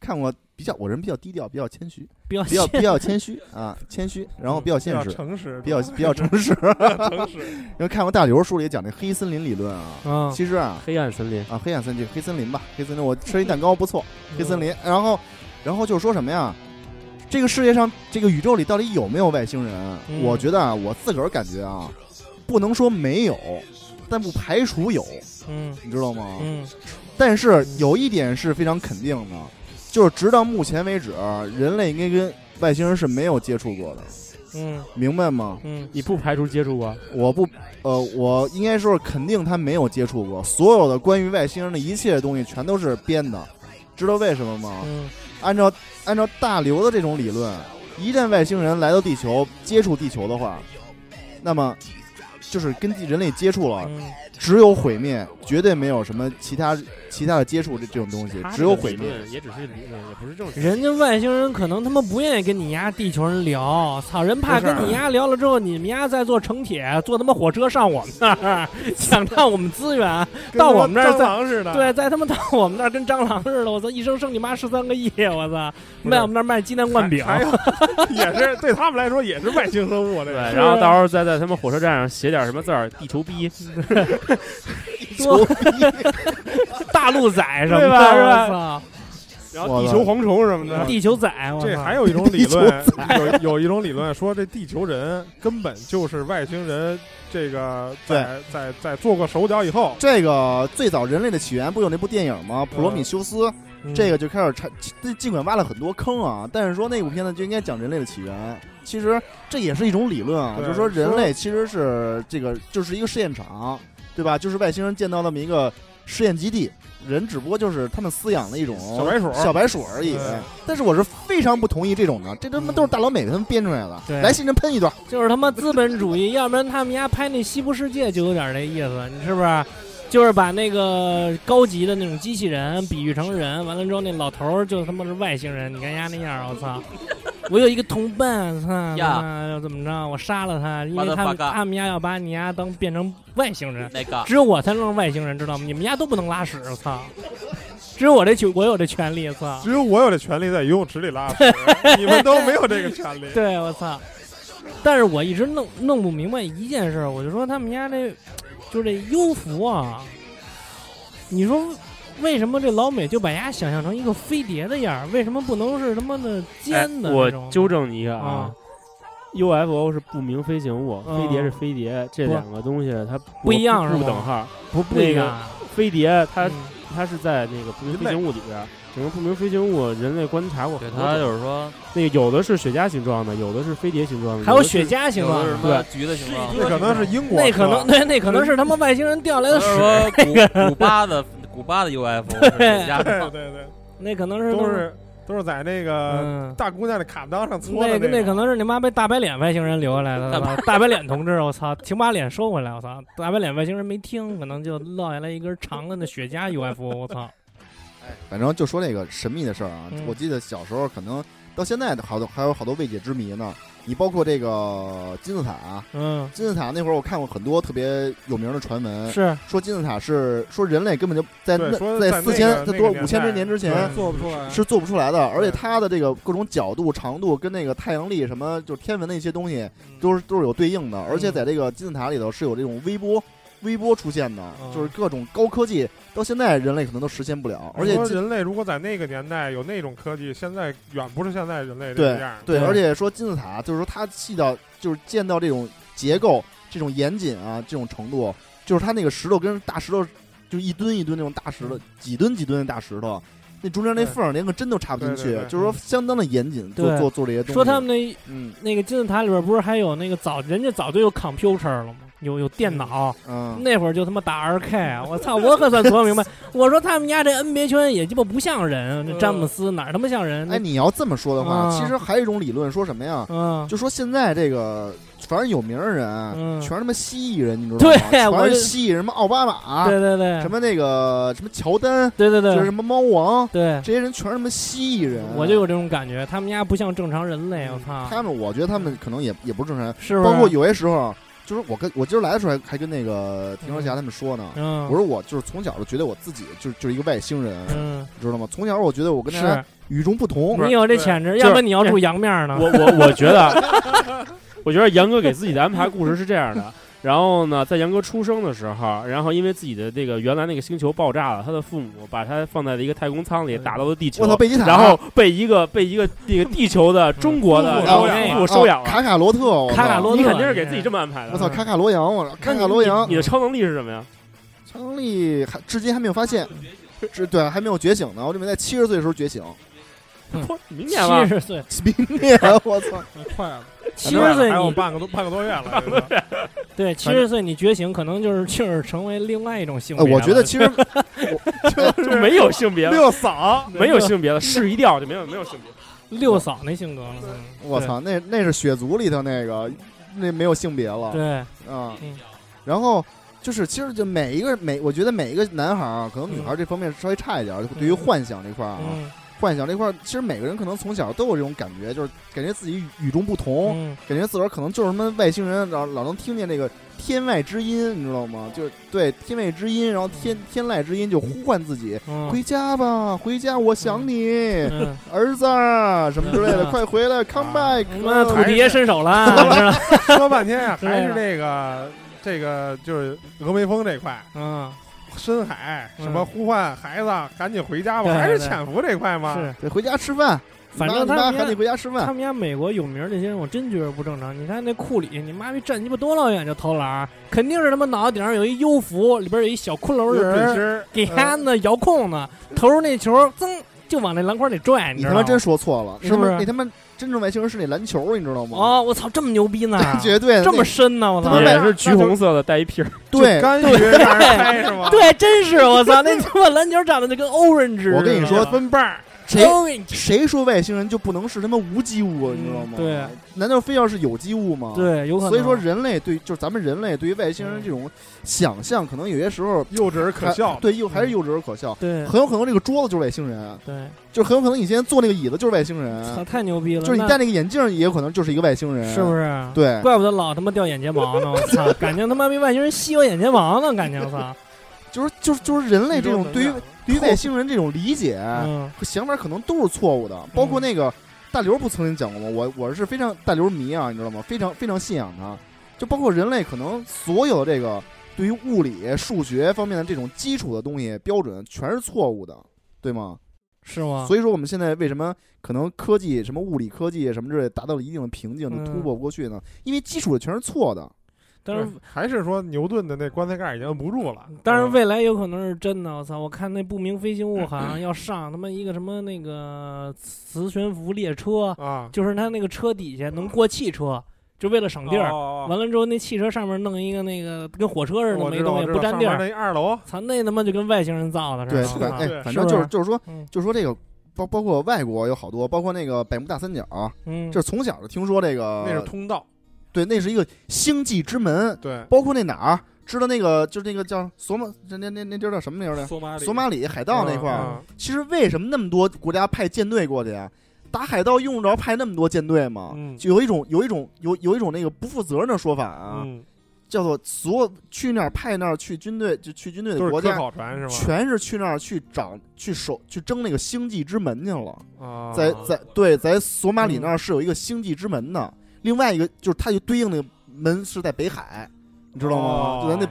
看过比较，我人比较低调，比较谦虚，比较比较比较谦虚啊，谦虚，然后比较现实，诚实，比较 比较诚实。诚实。因为看过大刘书里讲那黑森林理论啊，嗯其实啊黑暗森林，啊黑暗森林黑森林吧，黑森林我吃一蛋糕不错，黑森林，然后然后就说什么呀？这个世界上这个宇宙里到底有没有外星人？嗯我觉得啊，我自个儿感觉啊，不能说没有，但不排除有，嗯你知道吗？嗯但是有一点是非常肯定的，就是直到目前为止，人类应该跟外星人是没有接触过的，嗯明白吗？嗯你不排除接触过？我不，呃，我应该说是肯定他没有接触过，所有的关于外星人的一切东西全都是编的，知道为什么吗？嗯按照按照大刘的这种理论，一旦外星人来到地球接触地球的话，那么就是跟人类接触了，只有毁灭，绝对没有什么其他其他的接触这这种东西，只有毁灭。也只是理论，也不是正史。人家外星人可能他妈不愿意跟你丫地球人聊，操，人怕跟你丫聊了之后，你们丫再坐城铁，坐他妈火车上我们那儿，想占我们资源，到我们那儿跟再蟑螂似的。对，在他妈到我们那儿跟蟑螂似的，我操，一生生你妈十三个亿，我操，卖我们那儿卖鸡蛋灌饼，还有 也是对他们来说也是外星生物，对，个然后到时候再在他们火车站上写点什么字儿，地球逼，球 大陆仔什么的，对吧是吧，然后地球蝗虫什么的。地球仔，这还有一种理论，有有一种理论说，这地球人根本就是外星人，这个在在在做过手脚以后，这个最早人类的起源不有那部电影吗？普罗米修斯，嗯。这个就开始产，尽管挖了很多坑啊，但是说那部片子就应该讲人类的起源。其实这也是一种理论啊，就是说人类其实是这个就是一个试验场，对吧？就是外星人建造那么一个试验基地，人只不过就是他们饲养的一种小白鼠小白鼠而已。但是我是非常不同意这种的，这他妈都是大老美他们编出来的。对来，新人喷一段。就是他妈资本主义，要不然他们家拍那《西部世界》就有点那意思，你是不是？就是把那个高级的那种机器人比喻成人，完了之后那老头儿就他妈是外星人，你看丫那样儿，我操！我有一个同伴，操，要怎么着？我杀了他，因为他们他们家要把你丫当变成外星人，那个只有我才能是外星人，知道吗？你们家都不能拉屎，我操！只有我这权，我有这权利，操！只有我有这权利在游泳池里拉屎，你们都没有这个权利。对，我操！但是我一直弄弄不明白一件事儿，我就说他们家这就这优服啊，你说为什么这老美就把它想象成一个飞碟的样儿？为什么不能是他妈的哎尖的我？纠正你一下啊啊，UFO 是不明飞行物，嗯飞碟是飞碟，这两个东西它不一样是不吗等号。不不一样，飞碟它嗯它是在那个不明飞行物里边儿，整个不明飞行物人类观察过对他很多种，就是说，那个有的是雪茄形状的，有的是飞碟形状的，还有雪茄形有的状的，是什么橘子形状的，那可能是英国，那可能对，那可能是他妈外星人掉来的就是屎，说 古古巴的古巴的 UFO 是雪茄对对对，那可能是都是都是在那个嗯。大姑娘的卡裆上搓的那个那可能是你妈被大白脸外星人留下来的，大我操大白脸同志，我操，请把脸收回来，我操，大白脸外星人没听，可能就落下来一根长的那雪茄 UFO，我操，反正就说这个神秘的事儿啊，嗯。我记得小时候可能到现在好多还有好多未解之谜呢。你包括这个金字塔，嗯，金字塔那会儿我看过很多特别有名的传闻，是。说金字塔是说人类根本就在那在四千在多五千多年之前做不出来。是做不出来的，而且它的这个各种角度、长度跟那个太阳力什么，就是天文的一些东西都是都是有对应的，而且在这个金字塔里头是有这种微波。微波出现的，嗯。就是各种高科技，到现在人类可能都实现不了，而且说人类如果在那个年代有那种科技，现在远不是现在人类这样。对，对。而且说金字塔，就是说它细到就是建到这种结构、这种严谨啊，这种程度，就是它那个石头跟大石头，就一吨一吨那种大石头，几吨几吨的大石头，那中间那缝连个针都插不进去就是说相当的严谨，做做做这些东西。说他们那嗯。那个金字塔里边不是还有那个早人家早就有 computer 了吗？有有电脑，嗯，那会儿就他妈打二 K 啊！我操，我可算琢磨明白。我说他们家这 NBA 圈也鸡巴不像人，这詹姆斯哪儿他妈像人？哎，你要这么说的话，嗯其实还有一种理论说什么呀？嗯，就说现在这个反正有名的人，嗯全是他妈蜥蜴人，你知道吗？对全是蜥蜴人，什么奥巴马，对对对，什么那个什么乔丹，对对对就是什么猫王，对，这些人全是他妈蜥蜴人。我就有这种感觉，他们家不像正常人类，我操，他们，我觉得他们可能也也不是正常人，是？包括有些时候，就是我跟我今儿来的时候还还跟那个田说侠他们说呢，嗯，我说我就是从小就觉得我自己就是就是一个外星人，嗯，你知道吗？从小我觉得我跟大家是与众不同。你有这潜质，要不然你要住阳面呢？我我我觉得，我觉得杨哥给自己的安排故事是这样的。然后呢，在杨哥出生的时候，然后因为自己的这个原来那个星球爆炸了，他的父母把他放在了一个太空舱里，打到了地球然后被一个被一个那个地球的中国的父 母收养卡卡罗特，卡卡罗特你肯定是给自己这么安排的。我操，卡卡罗扬，我卡卡罗扬你，的超能力是什么呀？超能力还至今还没有发现，是对还没有觉醒呢。我准备在七十岁的时候觉醒，嚯明年吧。七，十岁，明年我操，快了，七十岁还有你半个多半个多月了。对七十岁你觉醒，可能就是就是成为另外一种性呃别。我觉得其实就没有性别了，六嫂没有性别了，试一调就没有没有性别。六嫂那性格了，嗯。我操，那那是血族里头那个，那没有性别了，对，啊嗯，然后就是其实就每一个每，我觉得每一个男孩儿啊，可能女孩儿这方面稍微差一点儿，就对于幻想这块儿啊，嗯幻想这块儿，其实每个人可能从小都有这种感觉，就是感觉自己与众不同，嗯，感觉自个儿可能就是什么外星人，老老能听见那个天外之音，你知道吗？就是对天外之音，然后天天籁之音就呼唤自己。嗯回家吧，回家，我想你，嗯，儿子啊，什么之类的，嗯快回来，come back！土地爷伸手了？说半天啊，还是那个这个就是峨眉峰这块，嗯，深海嗯什么呼唤孩子赶紧回家吧，还是潜伏这块吗？是，对，回家吃饭，反正他们家你妈喊你回家吃饭。他们家美国有名儿这些人，我真觉得不正常。你看那库里，你妈逼站鸡巴多老远就投篮，肯定是他妈脑袋顶上有一幽浮，里边有一小骷髅有人给他呢遥控呢，投入那球，噌就往那篮筐里拽？你他妈真说错了，是不是那他妈那他妈真正外星人是那篮球，你知道吗？哦，我操，这么牛逼呢，绝对的这么深呢，我操也是橘红色的，带一皮儿。对。干预让人开 是吗？对，真是我操，那他妈篮球长得就跟 orange 似的。我跟你说分瓣儿，谁谁说外星人就不能是他妈无机物，你知道吗？嗯对，难道非要是有机物吗？。对，有可能。所以说，人类对就是咱们人类对于外星人这种想象，可能有些时候幼稚而可笑。对，幼还是幼稚而可笑。对很有可能这个桌子就是外星人，对，就是很有可能你现在坐那个椅子就是外星操，人，太牛逼了。就是你戴那个眼镜也有可能就是一个外星人，是不？是？对，怪不得老他妈掉眼睫毛呢！我操，感情他妈被外星人吸我眼睫毛呢，感情操。就是就是就是人类这种对于对于外星人这种理解嗯和想法可能都是错误的，包括那个大刘不曾经讲过吗？我我是非常大刘迷啊，你知道吗？非常非常信仰他，就包括人类可能所有这个对于物理、数学方面的这种基础的东西标准全是错误的，对吗？是吗？所以说我们现在为什么可能科技什么物理科技什么之类达到了一定的瓶颈，就嗯突破不过去呢？因为基础的全是错的。但是还是说牛顿的那棺材盖已经摁不住了。但是嗯未来有可能是真的，我操！我看那不明飞行物好像 要上他妈一个什么那个磁悬浮列车，啊，就是它那个车底下能过汽车，就为了省地儿。哦完了之后，那汽车上面弄一个那个跟火车似的，我没东西不占地儿。那二楼，操，那他妈就跟外星人造的似对，的。对反正就是就是说，嗯就说这个包包括外国有好多，包括那个百慕大三角，嗯，这是从小就听说这个，那是通道，对，那是一个星际之门，对，包括那哪儿，知道那个就是那个叫索马，那那那那地儿叫什么名儿来？索马里，索马里海盗那块儿。嗯其实为什么那么多国家派舰队过去啊？打海盗用得着派那么多舰队吗？嗯就有一种有一种有有一种那个不负责任的说法啊，嗯，叫做所有去那儿派那儿去军队就去军队的国家？全是去那儿去找去守去争那个星际之门去了。啊，在在对在索马里嗯那儿是有一个星际之门的，另外一个就是它就对应的门是在北海，你知道吗？哦。就咱那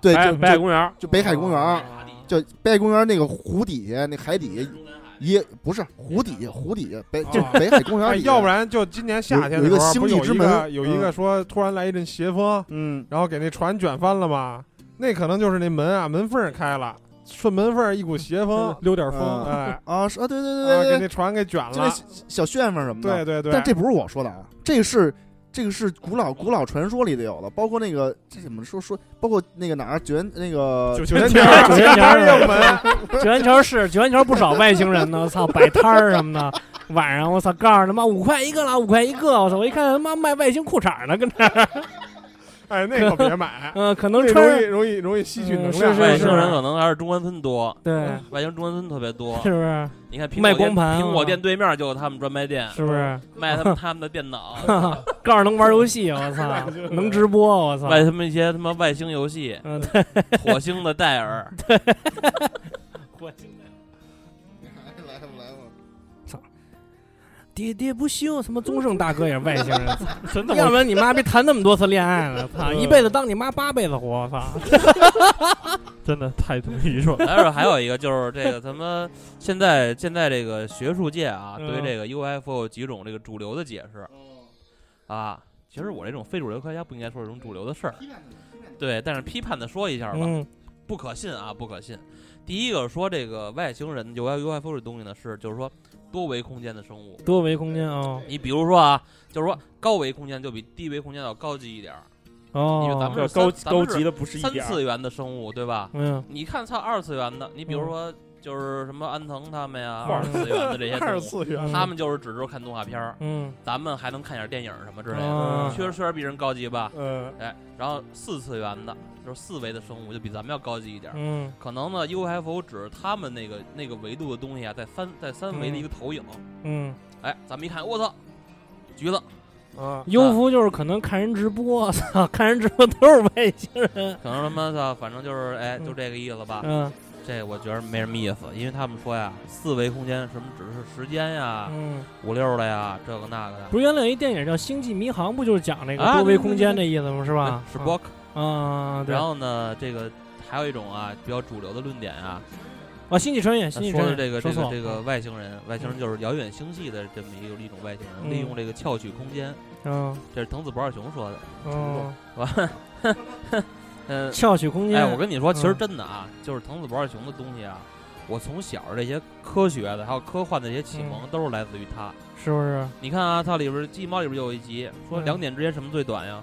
对就就北海公园，就北海公园。就北海公园那个湖底下那海底下也不是湖底下湖底下北就哦北海公园要不然就今年夏天有有一个星不有一个际之门有一个说突然来一阵邪风，嗯。然后给那船卷翻了嘛？那可能就是那门啊，门缝儿开了，顺门缝一股邪风，溜点风，嗯哎，啊是啊对对啊，对对对，给那船给卷了就那小。旋风什么的，对对对，但这不是我说的啊，这个是这个是古老古老传说里的有的，包括那个这怎么说说，包括那个哪儿九元那个九元桥桥，九仙桥也有门，九元桥是九元桥不少外星人呢，我操，摆摊儿什么的。晚上我操，告诉他妈五块一个了，五块一个，我操！我一看他妈卖外星裤衩呢，跟这儿，哎，那可别买，嗯，可能容易容易容易吸取能嗯量。外星人可能还是中关村多，对，外星中关村特别多。是不是？你看苹卖果苹果店对面就有他们专卖店，是不是？卖他们他们的电脑，告诉能玩游戏，我操，能直播，我操，卖他们一些他妈外星游戏，嗯，火星的戴尔，来喋喋不休，什么宗盛大哥也是外星人，真的 要不然你妈别谈那么多次恋爱了，操，一辈子当你妈八辈子活，我操，真的太他妈愚蠢了。还有还有一个就是这个咱们现在现在这个学术界啊，嗯对这个 UFO 有几种这个主流的解释啊。其实我这种非主流科学家不应该说这种主流的事儿，对，但是批判的说一下吧，嗯不可信啊，不可信。第一个说这个外星人 U UFO 这东西呢，是就是说多维空间的生物。多维空间哦。你比如说啊，就是说高维空间就比低维空间要高级一点儿，因为咱哦，们是高咱们是高级的不是一次元的生物，对吧？嗯。你看，它二次元的，你比如说就是什么安藤他们呀，嗯二次元的这些二动物，次元，他们就是只知道看动画片儿，嗯咱们还能看点电影什么之类嗯的，确实确实比人高级吧？嗯，哎，然后四次元的，就是四维的生物，就比咱们要高级一点儿。嗯可能呢，UFO 指他们那个那个维度的东西啊，在三在三维的一个投影。嗯，哎，咱们一看，我操，橘子，啊，优福就是可能看人直播，操，看人直播都是外星人，可能他妈的，反正就是哎，就嗯这个意思吧。嗯这我觉得没什么意思，因为他们说呀，四维空间什么只是时间呀、嗯，五六的呀，这个那个的。不是原来有一电影叫《星际迷航》，不就是讲那个啊多维空间的意思吗？是吧？是 book。啊，然后呢，这个还有一种啊比较主流的论点啊，啊，星际穿越，星际穿越，的这个这个这个外星人，外星人就是遥远星系的这么一个一种外星人，嗯利用这个翘曲空间，嗯这是藤子不二雄说的。嗯，嗯，翘曲空间，哎，我跟你说，其实嗯真的啊，就是藤子不二雄的东西啊，我从小这些科学的还有科幻的这些启蒙，都是来自于他。是不是？你看啊，它里边《机器猫》里边就有一集说嗯两点之间什么最短呀？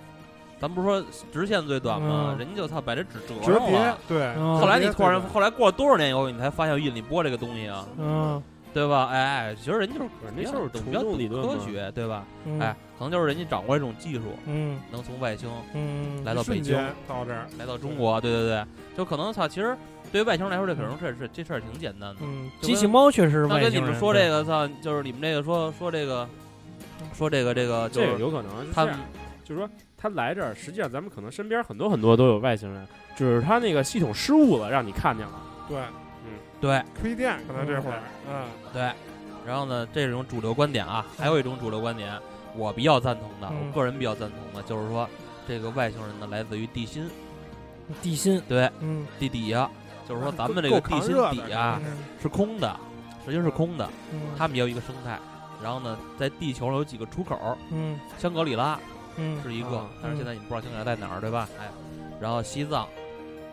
咱不是说直线最短吗？嗯人家就操把这纸折了。，对，嗯后来你突然，后来过了多少年以后，你才发现有引力波这个东西啊，嗯对吧？哎哎，其实人家就是那就是懂比较懂洞理论科学，对吧？嗯，哎，可能就是人家掌握一种技术，嗯能从外星嗯，来到北京，到这儿，来到中国，对对对，就可能操，其实对于外星人来说，这可能这是这事儿挺简单的。嗯，机器猫确实是那外星人。跟你们说这个，操，就是你们这个说说这个，说这个这个，就是这个有可能是他们这样就是说他来这儿，实际上咱们可能身边很多很多都有外星人，只是他那个系统失误了，让你看见了。对，对。亏电可能这会儿，嗯，对。然后呢，这种主流观点啊，还有一种主流观点，我比较赞同的，嗯。我个人比较赞同的，就是说这个外星人呢来自于地心，地心，对，嗯。地底下，就是说咱们这个地心底啊嗯。是空的，实际上是空的，嗯。他们也有一个生态。然后呢，在地球上有几个出口，嗯。香格里拉嗯是一。个，啊但是现在你不知道香格里拉在哪儿，对吧？哎，然后西藏，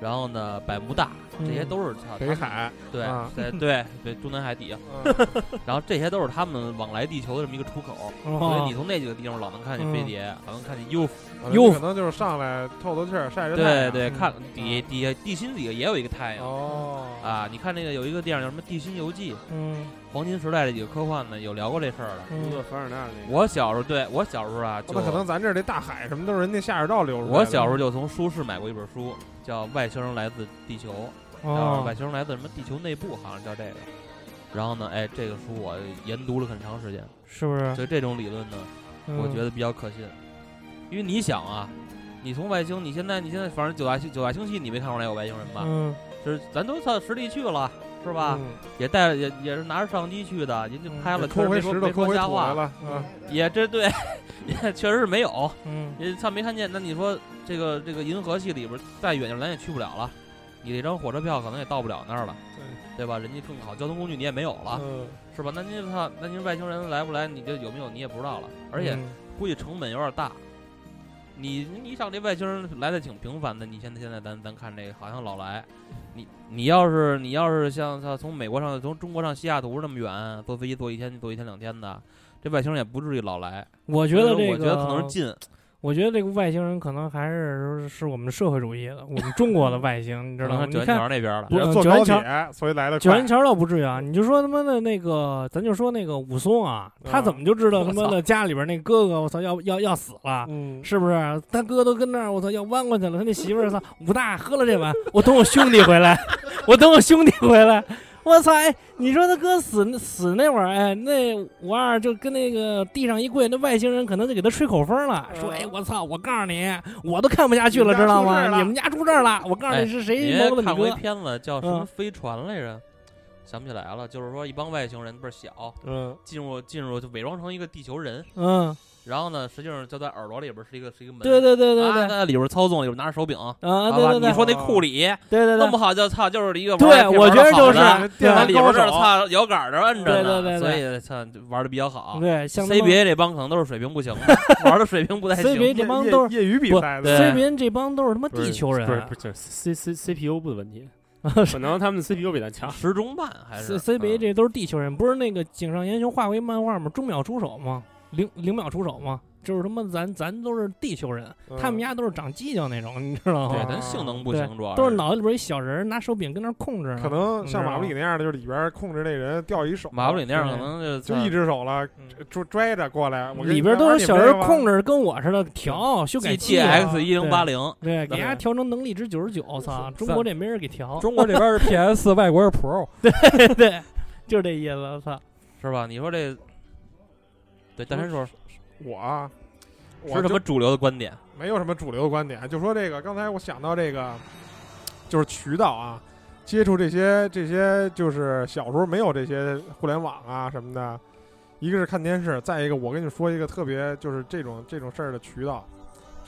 然后呢，百慕大，这些嗯都是他北，海，对啊。对对 对，中南海底下，嗯。然后这些都是他们往来地球的这么一个出口，所以哦你从那几个地方老能看见嗯。飞碟，老能看见 UFO，有可能就是上来透透气儿，晒晒太阳。对对，嗯。看底底下地心底下也有一个太阳。哦，啊，你看那个有一个电影叫什么《地心游记》，嗯。黄金时代的几个科幻的有聊过这事儿的。嗯。凡尔纳那个，我小时候对我小时候啊，就那可能咱这儿这大海什么都是人家下水道流出来的。我小时候就从书市买过一本书，叫《外星人来自地球》，叫《哦外星人来自什么地球内部》，好像叫这个。然后呢，哎，这个书我研读了很长时间，是不是？所以这种理论呢，我觉得得比较可信。因为你想啊，你从外星，你现在你现在反正九大星九大星系你没看出来有外星人吧？嗯是咱都上实地去了，是吧？嗯也带也也是拿着相机去的，人家拍了，抠回石头，确实没说没抠说瞎话，了。嗯，也这对，也确实是没有。嗯也他没看见，那你说这个这个银河系里边再远点咱也去不了了，你这张火车票可能也到不了那儿了，对对吧？人家更好交通工具你也没有了，嗯是吧？那您操，那您外星人来不来，你这有没有你也不知道了，而且嗯估计成本有点大。你你想这外星人来的挺频繁的，你现在现在咱咱看这个好像老来，你你要是你要是像他从美国上从中国上西雅图那么远，坐飞机坐一天坐一天两天的，这外星人也不至于老来。我觉得这个，我觉得可能是近，我觉得这个外星人可能还是是我们社会主义的，我们中国的外星，你知 道吗？九元你看桥那边的。坐高九元桥铁，所以来的快九元。桥倒不至于啊，你就说他妈的那个，咱就说那个武松啊，他怎么就知道他妈的家里边那哥哥，我操，要要要死了？嗯，是不是？他哥都跟那儿，我操，要弯过去了。他那媳妇儿，操，武大喝了这碗，我等我兄弟回来，我等我兄弟回来。我操！哎，你说他哥死死那会儿，哎，那五二就跟那个地上一跪，那外星人可能就给他吹口风了，说：“嗯哎，我操！我告诉你，我都看不下去了，知道吗？你们家出事儿了！我告诉哎你是谁你谋了你哥。看过一片子叫什么嗯飞船来着？想不起来了。就是说一帮外星人倍儿小，嗯，进入进入就伪装成一个地球人，”嗯，然后呢，实际上就在耳朵里边是一个是一个门。对对对对啊对，在里边操纵，里边拿着手柄。啊，好吧，对对对，你说那库里对对对弄不，好就操，就是一个对玩我觉得就是在对里边这操摇杆儿这摁着对呢，对对对所以操玩的比较好。对，CBA 这帮可能都是水平不行的，玩的水平不太行。CBA 这帮都是业业余比不赛的，对，CBA 这帮都是他妈地球人，不是不是 C C C P U 不的问题，可能他们 C P U 比咱强。时钟慢还是 C CBA 嗯这都是地球人，不是那个井上研雄画过一漫画吗？钟秒出手吗？零零秒出手吗？就是他妈咱咱都是地球人，嗯他们家都是长犄角那种，你知道吗对，吗？咱性能不对行，主要都是脑子里边一小人儿拿手柄跟那儿控制呢。可能像马布里那样的，就是里边控制那人掉一手，马布里那样可能就就一只手了，嗯拽拽着过来，我里边都是小人控制。制，跟我似的调修改 G 器 T 啊 X 一零八零，对，给人家调成能力值九十九，我操！中国这没人给调，中国这边是 PS，外国是 Pro。对对，就这意思，我操！是吧？你说这，对，大山说我啊，我是什么主流的观点？没有什么主流的观点，就说这个，刚才我想到这个，就是渠道啊，接触这些这些，就是小时候没有这些互联网啊什么的，一个是看电视，再一个我跟你说一个特别就是这种这种事儿的渠道，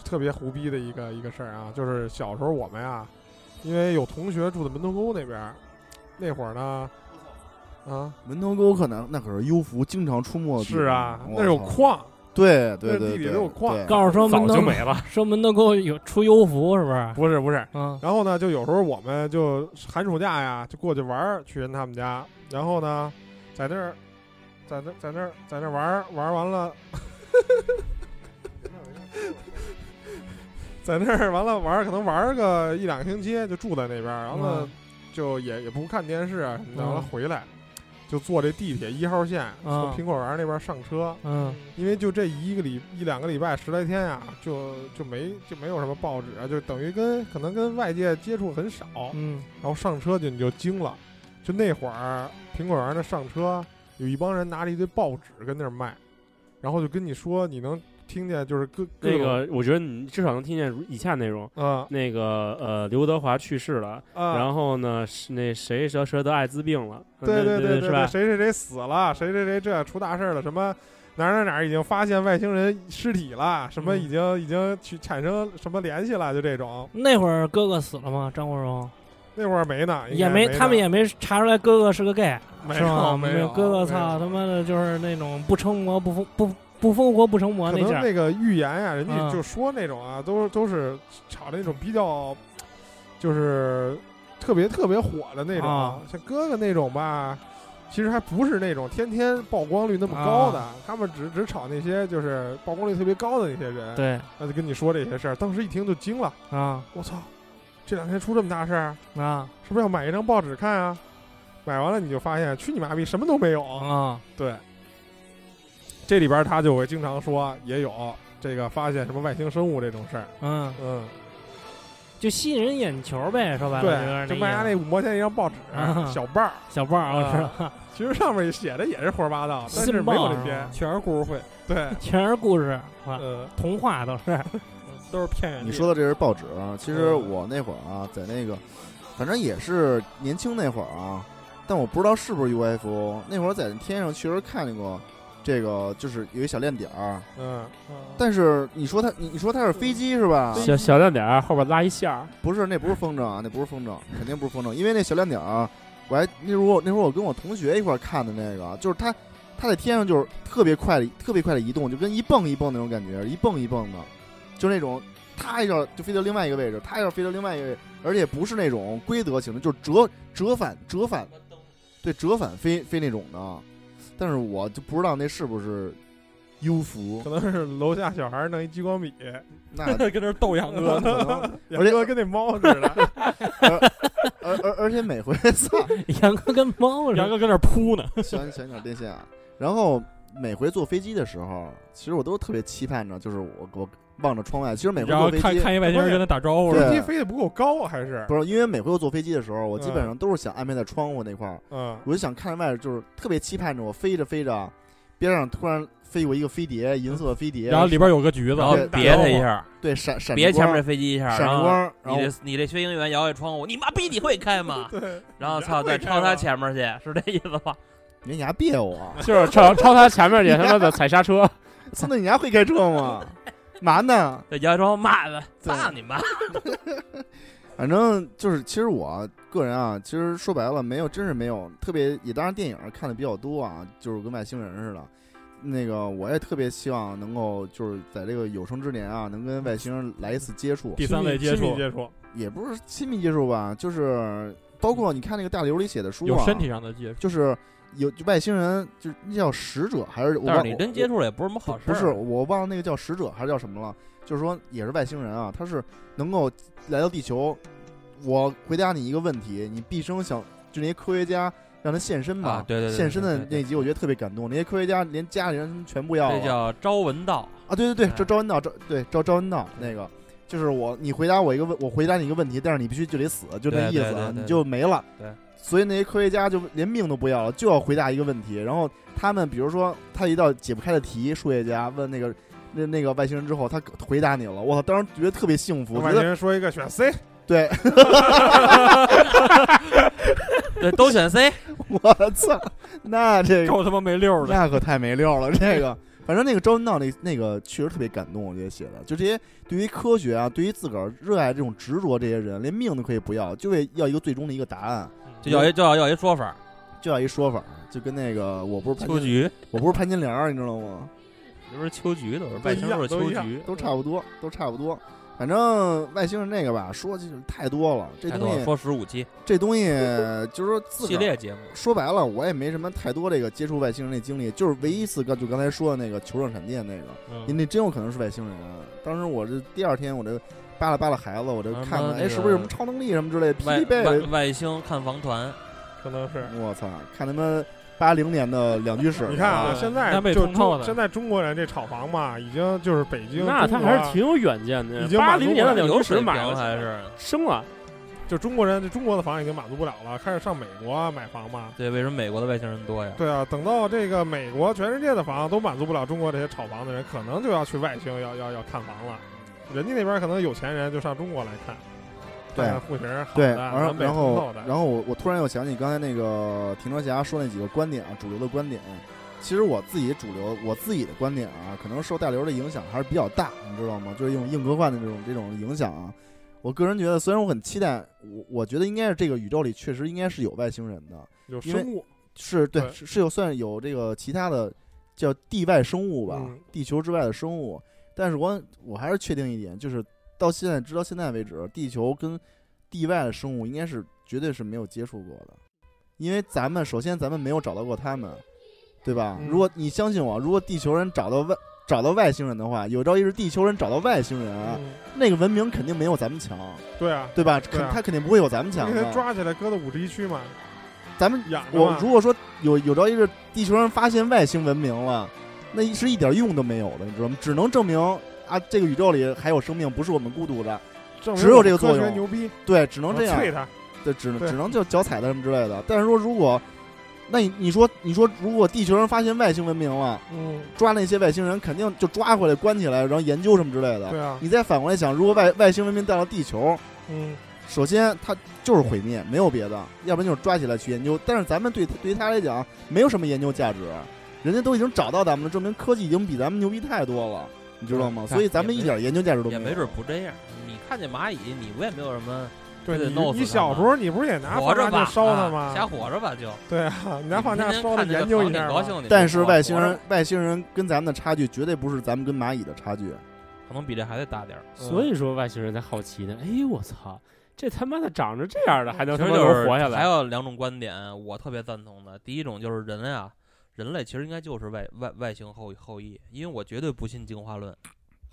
特别胡逼的一个一个事儿啊，就是小时候我们啊，因为有同学住在门头沟那边儿，那会儿呢，啊，门头沟可能那可是幽浮经常出没的地方。是啊，我那有矿，对对对，那地里都有矿。告诉说早门头就没了。说门头沟有出幽浮是不是？不是不是，嗯。然后呢，就有时候我们就寒暑假呀，就过去玩儿，去人他们家，然后呢，在那儿，在那在那儿在那儿玩儿玩儿完了，在那儿完了玩儿，可能玩儿个一两个星期，就住在那边，然后呢，嗯。就也也不看电视啊什么的，完了嗯回来。就坐这地铁一号线从嗯苹果园那边上车，嗯。因为就这一个礼一两个礼拜十来天呀，就就没就没有什么报纸啊，就等于跟可能跟外界接触很少，嗯。然后上车就你就惊了，就那会儿苹果园的上车有一帮人拿着一堆报纸跟那儿卖，然后就跟你说你能听见就是各各那个我觉得你至少能听见以下内容。啊那个呃，刘德华去世了，啊，然后呢，是那谁谁谁得艾滋病了，对对对是吧？谁谁谁死了，谁谁谁这出大事了，什么哪儿哪儿哪儿已经发现外星人尸体了，什么嗯已经已经去产生什么联系了，就这种。那会儿哥哥死了吗？张国荣那会儿没呢，应也没，他们也没查出来哥哥是个 gay，没是吧？有没有哥哥操他妈的，就是那种不成魔不不不疯活不成魔可。能那个预言呀、人家嗯。就说那种啊，都都是炒的那种比较，就是特别特别火的那种，啊。像哥哥那种吧，其实还不是那种天天曝光率那么高的，啊。他们只只炒那些就是曝光率特别高的那些人，对。那就跟你说这些事儿，当时一听就惊了，啊我操，这两天出这么大事儿，啊。是不是要买一张报纸看啊？买完了你就发现去你妈逼什么都没有，啊。对，这里边他就会经常说，也有这个发现什么外星生物这种事儿。嗯，嗯，就吸引人眼球呗，说白了就是对，就卖家那五毛钱一张报纸，啊。小报儿，小报儿，我知啊道，其实上面写的也是胡说八道，但是没有报是这些。全是故事会，对，全是故事，啊呃，童话都是。都是骗人的。你说的这是报纸啊，其实嗯。我那会儿啊，在那个，反正也是年轻那会儿啊，但我不知道是不是 UFO。那会儿在天上确实看见过，这个就是有一小亮点儿，嗯，但是你说它，你你说它是飞机是吧？小小亮点儿后边拉一线儿，不是，那不是风筝啊，那不是风筝，肯定不是风筝，因为那小亮点儿啊，我还那时候那时候我跟我同学一块儿看的那个，就是它它在天上就是特别快的特别快的移动，就跟一蹦一蹦那种感觉，一蹦一蹦的，就那种它一下就飞到另外一个位置，它一下飞到另外一个位置，而且不是那种规则型的，就是折折返折返，对折返飞飞那种的，但是我就不知道那是不是优福可，能是楼下小孩弄一激光笔，那 跟那逗杨哥，可能，杨哥跟那猫似的，而而而且每回操。杨哥跟猫似的，杨哥跟那扑呢。想想点电线啊。然后每回坐飞机的时候，其实我都特别期盼着，就是我我望着窗外。其实每回然后坐飞机看看一外星人跟他打招呼飞机飞得不够高啊，还是？不是因为每回我坐飞机的时候，我基本嗯。上都是想安排在窗户那块儿，嗯。我就想看外边，就是特别期盼着我飞着飞着，边上突然飞过一个飞碟，银色的飞碟，然后里边有个橘子，然后别他一下，对闪闪别前面飞机一下，闪光，然后你这你这飞行员摇下窗户，你妈逼你会开吗？对，然后操，再朝他前面去，是这意思吧？你你还别我，就是超超他前面去，他妈的踩刹车，操，那你还会开车吗？嘛呢？再摇下窗户骂他，对操你妈！反正就是，其实我个人啊，其实说白了，没有，真是没有特别，也当然电影看的比较多啊，就是跟外星人似的。那个我也特别希望能够就是在这个有生之年啊，能跟外星人来一次接触，第三类接触接触，也不是亲密接触吧，就是包括你看那个大刘里写的书啊，有身体上的接触。就是有就外星人，就是那叫使者还是我忘但是你真接触了也不是什么好事儿。不是，我忘了那个叫使者还是叫什么了。就是说，也是外星人啊，他是能够来到地球。我回答你一个问题，你毕生想就那些科学家让他现身吧，啊对对对现身的那集我觉得特别感动。那些科学家连家里人全部要了这叫朝闻道。啊，对对对，哎这招文道，招对招招文道那个。就是我，你回答我一个问，我回答你一个问题，但是你必须就得死，就那意思啊，你就没了。对，所以那些科学家就连命都不要了，就要回答一个问题。然后他们比如说他一道解不开的题，数学家问那个那那个外星人之后，他回答你了，我操，当时觉得特别幸福，外星人说一个选 C，对，对，都选 C。我操，那这个够他妈没溜的。那可太没溜了，这个。反正那个招文道那那个确实特别感动，我觉得写的，就这些对于科学啊，对于自个儿热爱这种执着，这些人连命都可以不要，就为要一个最终的一个答案，就要一就要要一说法，就要一说法，就跟那个我不是潘金，秋菊，我不是潘金莲，你知道吗？这不是秋菊都是外星都是一样都一样秋菊，都差不多，都差不多。反正外星人那个吧，说就是太多了，这东西说十五期这东西就是说系列节目，说白了，我也没什么太多这个接触外星人的经历，就是唯一一次刚就刚才说的那个球状闪电那个，嗯那真有可能是外星人。啊当时我这第二天我这扒拉扒拉孩子，我这嗯看看，哎，是不是有什么超能力什么之类的？霹外外外星看房团，可能是。我操，看他妈八零年的两居室，你看啊，啊现在就通透的中现在中国人这炒房嘛，已经就是北京，那他还是挺有远见的已。经八零年的两居室买了，还是升了。就中国人这中国的房已经满足不了了，开始上美国买房嘛。对？为什么美国的外星人多呀？对啊，等到这个美国全世界的房都满足不了中国这些炒房的人，可能就要去外星要要要看房了。人家那边可能有钱人就上中国来看，对户型好对，的，然后然后我我突然又想起刚才那个停车侠说那几个观点啊，主流的观点。其实我自己主流，我自己的观点啊，可能受大流的影响还是比较大，你知道吗？就是用硬科幻的这种这种影响啊。我个人觉得，虽然我很期待，我我觉得应该是这个宇宙里确实应该是有外星人的，有生物，是对，对是是有算有这个其他的叫地外生物吧，嗯地球之外的生物。但是我我还是确定一点，就是到现在直到现在为止，地球跟地外的生物应该是绝对是没有接触过的，因为咱们首先咱们没有找到过他们，对吧？嗯如果你相信我，如果地球人找到外找到外星人的话，有朝一日地球人找到外星人，嗯那个文明肯定没有咱们强，对啊，对吧？肯他肯定不会有咱们你给他强的。抓起来搁到五十一区嘛，咱们我如果说有有朝一日地球人发现外星文明了，那是一点用都没有的，你知道吗？只能证明啊，这个宇宙里还有生命，不是我们孤独的。只有这个作用牛逼，对，只能这样对，只能只能就脚踩的什么之类的。但是说如果，那你你说你说，如果地球人发现外星文明了，嗯，抓那些外星人，肯定就抓回来关起来，然后研究什么之类的。对啊，你再反过来想，如果外外星文明到了地球，嗯，首先它就是毁灭，没有别的，要不然就是抓起来去研究。但是咱们对对于它来讲，没有什么研究价值，人家都已经找到咱们了，证明科技已经比咱们牛逼太多了，你知道吗？嗯所以咱们一点研究价值都没有。也没准不这样。你看见蚂蚁，你不也没有什么 对你非得弄死他你小时候你不是也拿放大镜烧它啊吗？瞎活着吧就。对啊，你拿放大天天烧它研究一下但是外星人，外星人跟咱们的差距绝对不是咱们跟蚂蚁的差距。可能比这还得大点儿。所以说外星人才好奇呢。哎，我操，这他妈的长着这样的还能他活下来？还有两种观点，我特别赞同的。第一种就是人呀，人类其实应该就是外外外星后后裔，因为我绝对不信进化论，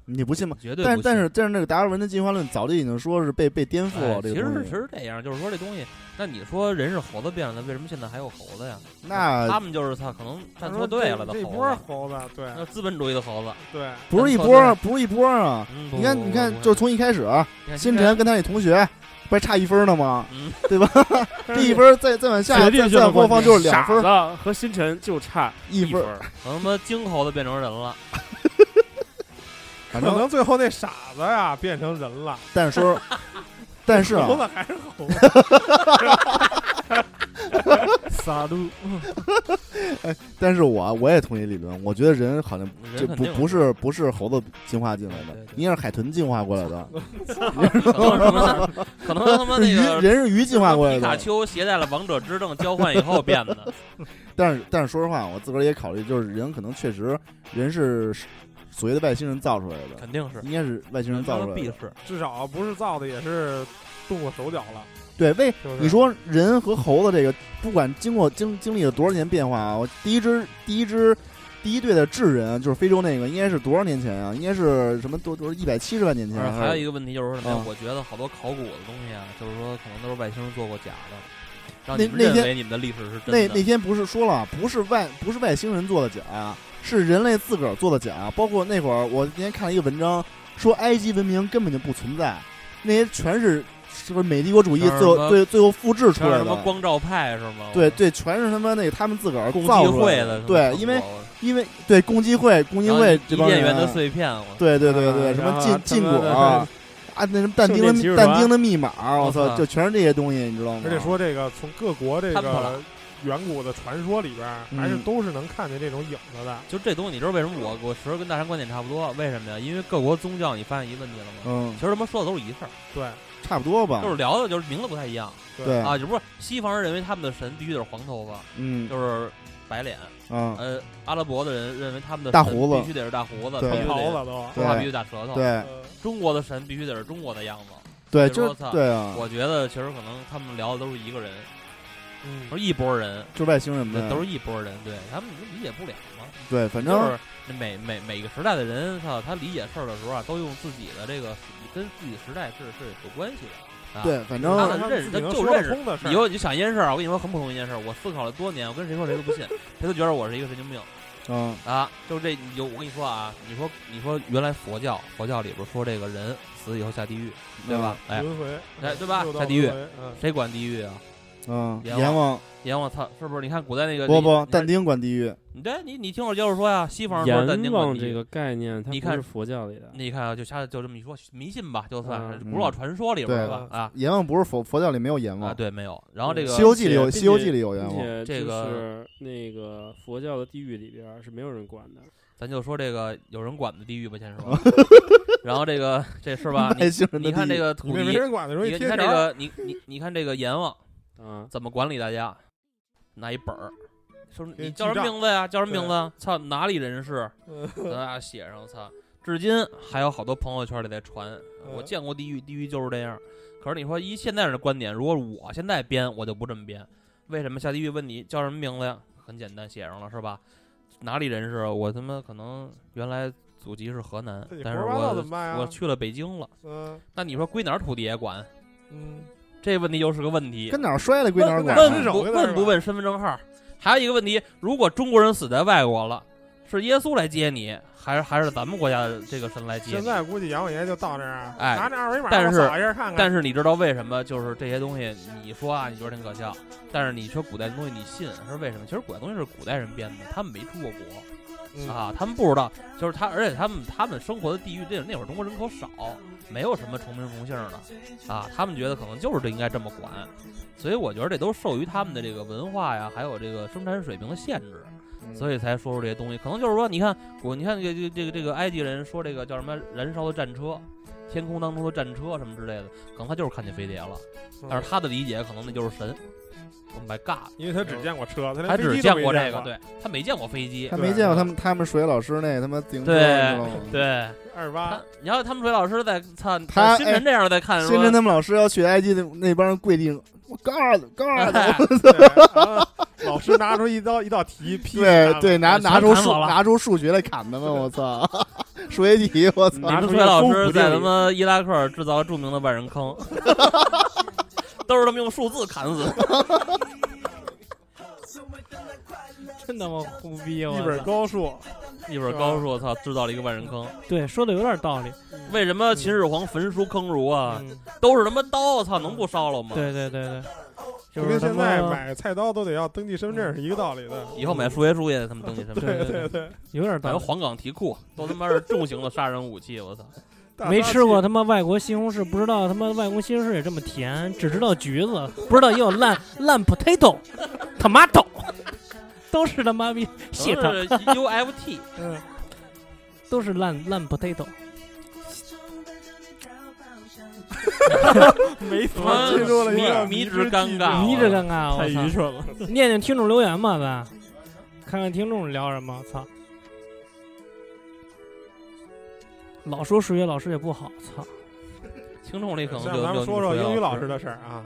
你不信吗？绝对不信。但但是但是那个达尔文的进化论早就已经说是被被颠覆了。哎其实其实这样，就是说这东西，那你说人是猴子变的，为什么现在还有猴子呀？那他们就是他，可能站错队了的这这波猴子，对那资本主义的猴子。对，不是一波，不是一波啊！嗯，你看，你看，就是从一开始，星辰跟他那同学不还差一分呢吗？嗯，对吧？这一分再再往下，再再往后方就是两分傻子和星辰就差一分分儿，可能他妈金猴子变成人了，反正可能最后那傻子呀变成人了，但是说，但是啊，猴子还是猴子，撒路，但是我我也同意理论，我觉得人好像这人肯定不不是不是猴子进化进来的应该是海豚进化过来的，可能什么，可能他妈那个 人是鱼进化过来的。皮卡的。丘携带了王者之证交换以后变的，但是但是说实话，我自个儿也考虑，就是人可能确实人是所谓的外星人造出来的，肯定是。应该是外星人造出来的。必是，至少不是造的也是动过手脚了，对，为？你说人和猴子这个，不管经过经经历了多少年变化啊，我第一只第一只第一队的智人就是非洲那个，应该是多少年前啊？应该是什么多多一百七十万年前还有一个个问题就是说什么？我觉得好多考古的东西啊，就是说可能都是外星人做过假的，让那你们认那天为你们的历史是那真的。那天不是说了，不是外不是外星人做的假，是人类自个儿做的假。包括那会儿我那天看了一个文章，说埃及文明根本就不存在，那些全是是不是美帝国主义最后最最后复制出来的什么。光照派是吗？对对，全是他妈那他们自个儿共造的。对，因为因为对共济会共济会这帮人伊甸园的碎片，我对对对对，什么禁禁果啊，那什么但丁的但丁的密码，我操，就全是这些东西，你知道吗？而且说这个从各国这个远古的传说里边，还是嗯都是能看见这种影子的。就这东西，你知道为什么我我其实跟大山观点差不多？为什么呀？因为各国宗教，你发现一个问题了吗？嗯，其实他妈说的都是一事儿，对差不多吧就。是聊的就是名字不太一样对啊，就不是西方人认为他们的神必须得是黄头发，嗯就是白脸，啊，呃，阿拉伯的人认为他们的神大胡子必须得是大胡子，对长必须得袍子都。说话必须大舌头，对呃中国的神必须得是中国的样子。对，就对啊，我觉得其实可能他们聊的都是一个人，嗯都是一拨人，就外星人呗，都是一拨人，对他们理解不了嘛。对，反正就是每每每个时代的人，他，他理解事儿的时候啊，都用自己的这个跟自己时代是是有关系的。啊、对，反他正们认识他就认识以后你就想一件事儿啊，我跟你说很普通一件事儿，我思考了多年，我跟谁说谁都不信，谁都觉得我是一个神经病嗯啊。就这，你就我跟你说啊，你说你说原来佛教佛教里边说这个人死以后下地狱，对吧？哎，轮回，哎对吧下地狱谁管地狱啊？嗯，阎阎王阎王操，是不是？你看古代那个不不，但但丁管地狱，你对你你听我接着说呀，西方说但丁管地狱王这个概念，它你看不是佛教里的。你看啊，就瞎就这么一说，迷信吧，就算古老传说里边吧啊阎王不是佛佛教里没有阎啊，王，对，没有。然后这个西游记里有西游记里有阎王，这个是那个佛教的地狱里边儿是没有人管的。咱就说这个有人管的地狱吧，先说。然后这个这是吧？你看这个土地没，人管的时候你看这。个你你你看这个阎王啊，怎么管理大家？拿一本儿，说你你叫什么名字呀？叫什么名字？操，哪里人士？嗯咱俩写上，操，至今还有好多朋友圈里在传。我嗯见过地狱，地狱就是这样。可是你说以现在人的观点，如果我现在编，我就不这么编。为什么下地狱问你叫什么名字呀？很简单，写上了是吧？哪里人士？我他妈可能原来祖籍是河南但是我我去了北京了。嗯那你说归哪儿土地也管？嗯，这问题又是个问题。跟哪儿摔了归哪儿管，问不问不问身份证号？还有一个问题，如果中国人死在外国了，是耶稣来接你，还是还是咱们国家的这个神来接你？现在估计杨王爷就到这儿，哎拿着二维码但是扫一下看看。但是你知道为什么？就是这些东西，你说啊，你觉得挺可笑，但是你说古代的东西你信是为什么？其实古代东西是古代人编的，他们没出过国。嗯啊，他们不知道，就是他，而且他们他们生活的地域，这那会儿中国人口少，没有什么重名重姓的，啊，他们觉得可能就是这应该这么管，所以我觉得这都受于他们的这个文化呀，还有这个生产水平的限制，所以才说出这些东西。可能就是说，你看我，你看这个这个这个这个埃及人说这个叫什么燃烧的战车。天空当中的战车什么之类的，可能他就是看见飞碟了，嗯但是他的理解可能那就是神。Oh my god！因为他只见过车，他只见过这个。对他没见过飞机他，没见过他们他们数学老师那他妈自行车，对你知道吗？对。二十八他，你要他们数学老师在看他新晨这样在看，新晨他们老师要去埃及那那帮人跪地，我 God God，对啊老师拿出一道一道题，批对对，拿拿出数拿出数学来砍他们，我操！数学题，我操！你们水老师在他妈伊拉克制造了著名的万人坑，都是他们用数字砍死的。真他妈胡逼！我一本操高数，一本高数，操，制造了一个万人坑。对，说的有点道理。为什么秦始皇焚书坑儒啊？嗯，都是他妈刀，操，能不烧了吗？对对对对，就跟现在买菜刀都得要登记身份证是一个道理的。以后买数学书也得他们登记身份证。对对对，还有点道理。有黄冈题库，都他妈是重型的杀人武器，我操！没吃过他妈外国西红柿，不知道他妈外国西红柿也这么甜，只知道橘子，不知道也有烂 烂 potato、tomato，都是他妈逼都 shit，UFT，嗯，都是烂烂 potato。没他妈进入了迷迷之之尴尬，迷之尴尬，太我操！愚蠢了。念念听众留言吧，咱看看听众聊什么。操！老说数学老师也不好，操！听众里可能像就就咱们说说英语老师的。事儿啊，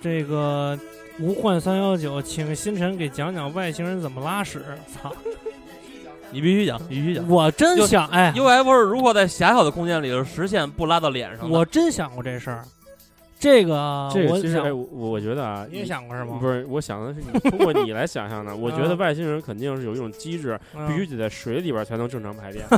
这个无患三幺九，请星辰给讲讲外星人怎么拉屎。操！你必须讲，必须讲。我真想，哎，UFO 是如何在狭小的空间里头实现不拉到脸上？我真想过这事儿。这个我这个其实，哎，想，我我觉得啊，你也想过是吗？不是，我想的是你通过你来想象的。我觉得啊外星人肯定是有一种机制，嗯必须得在水里边才能正常排便。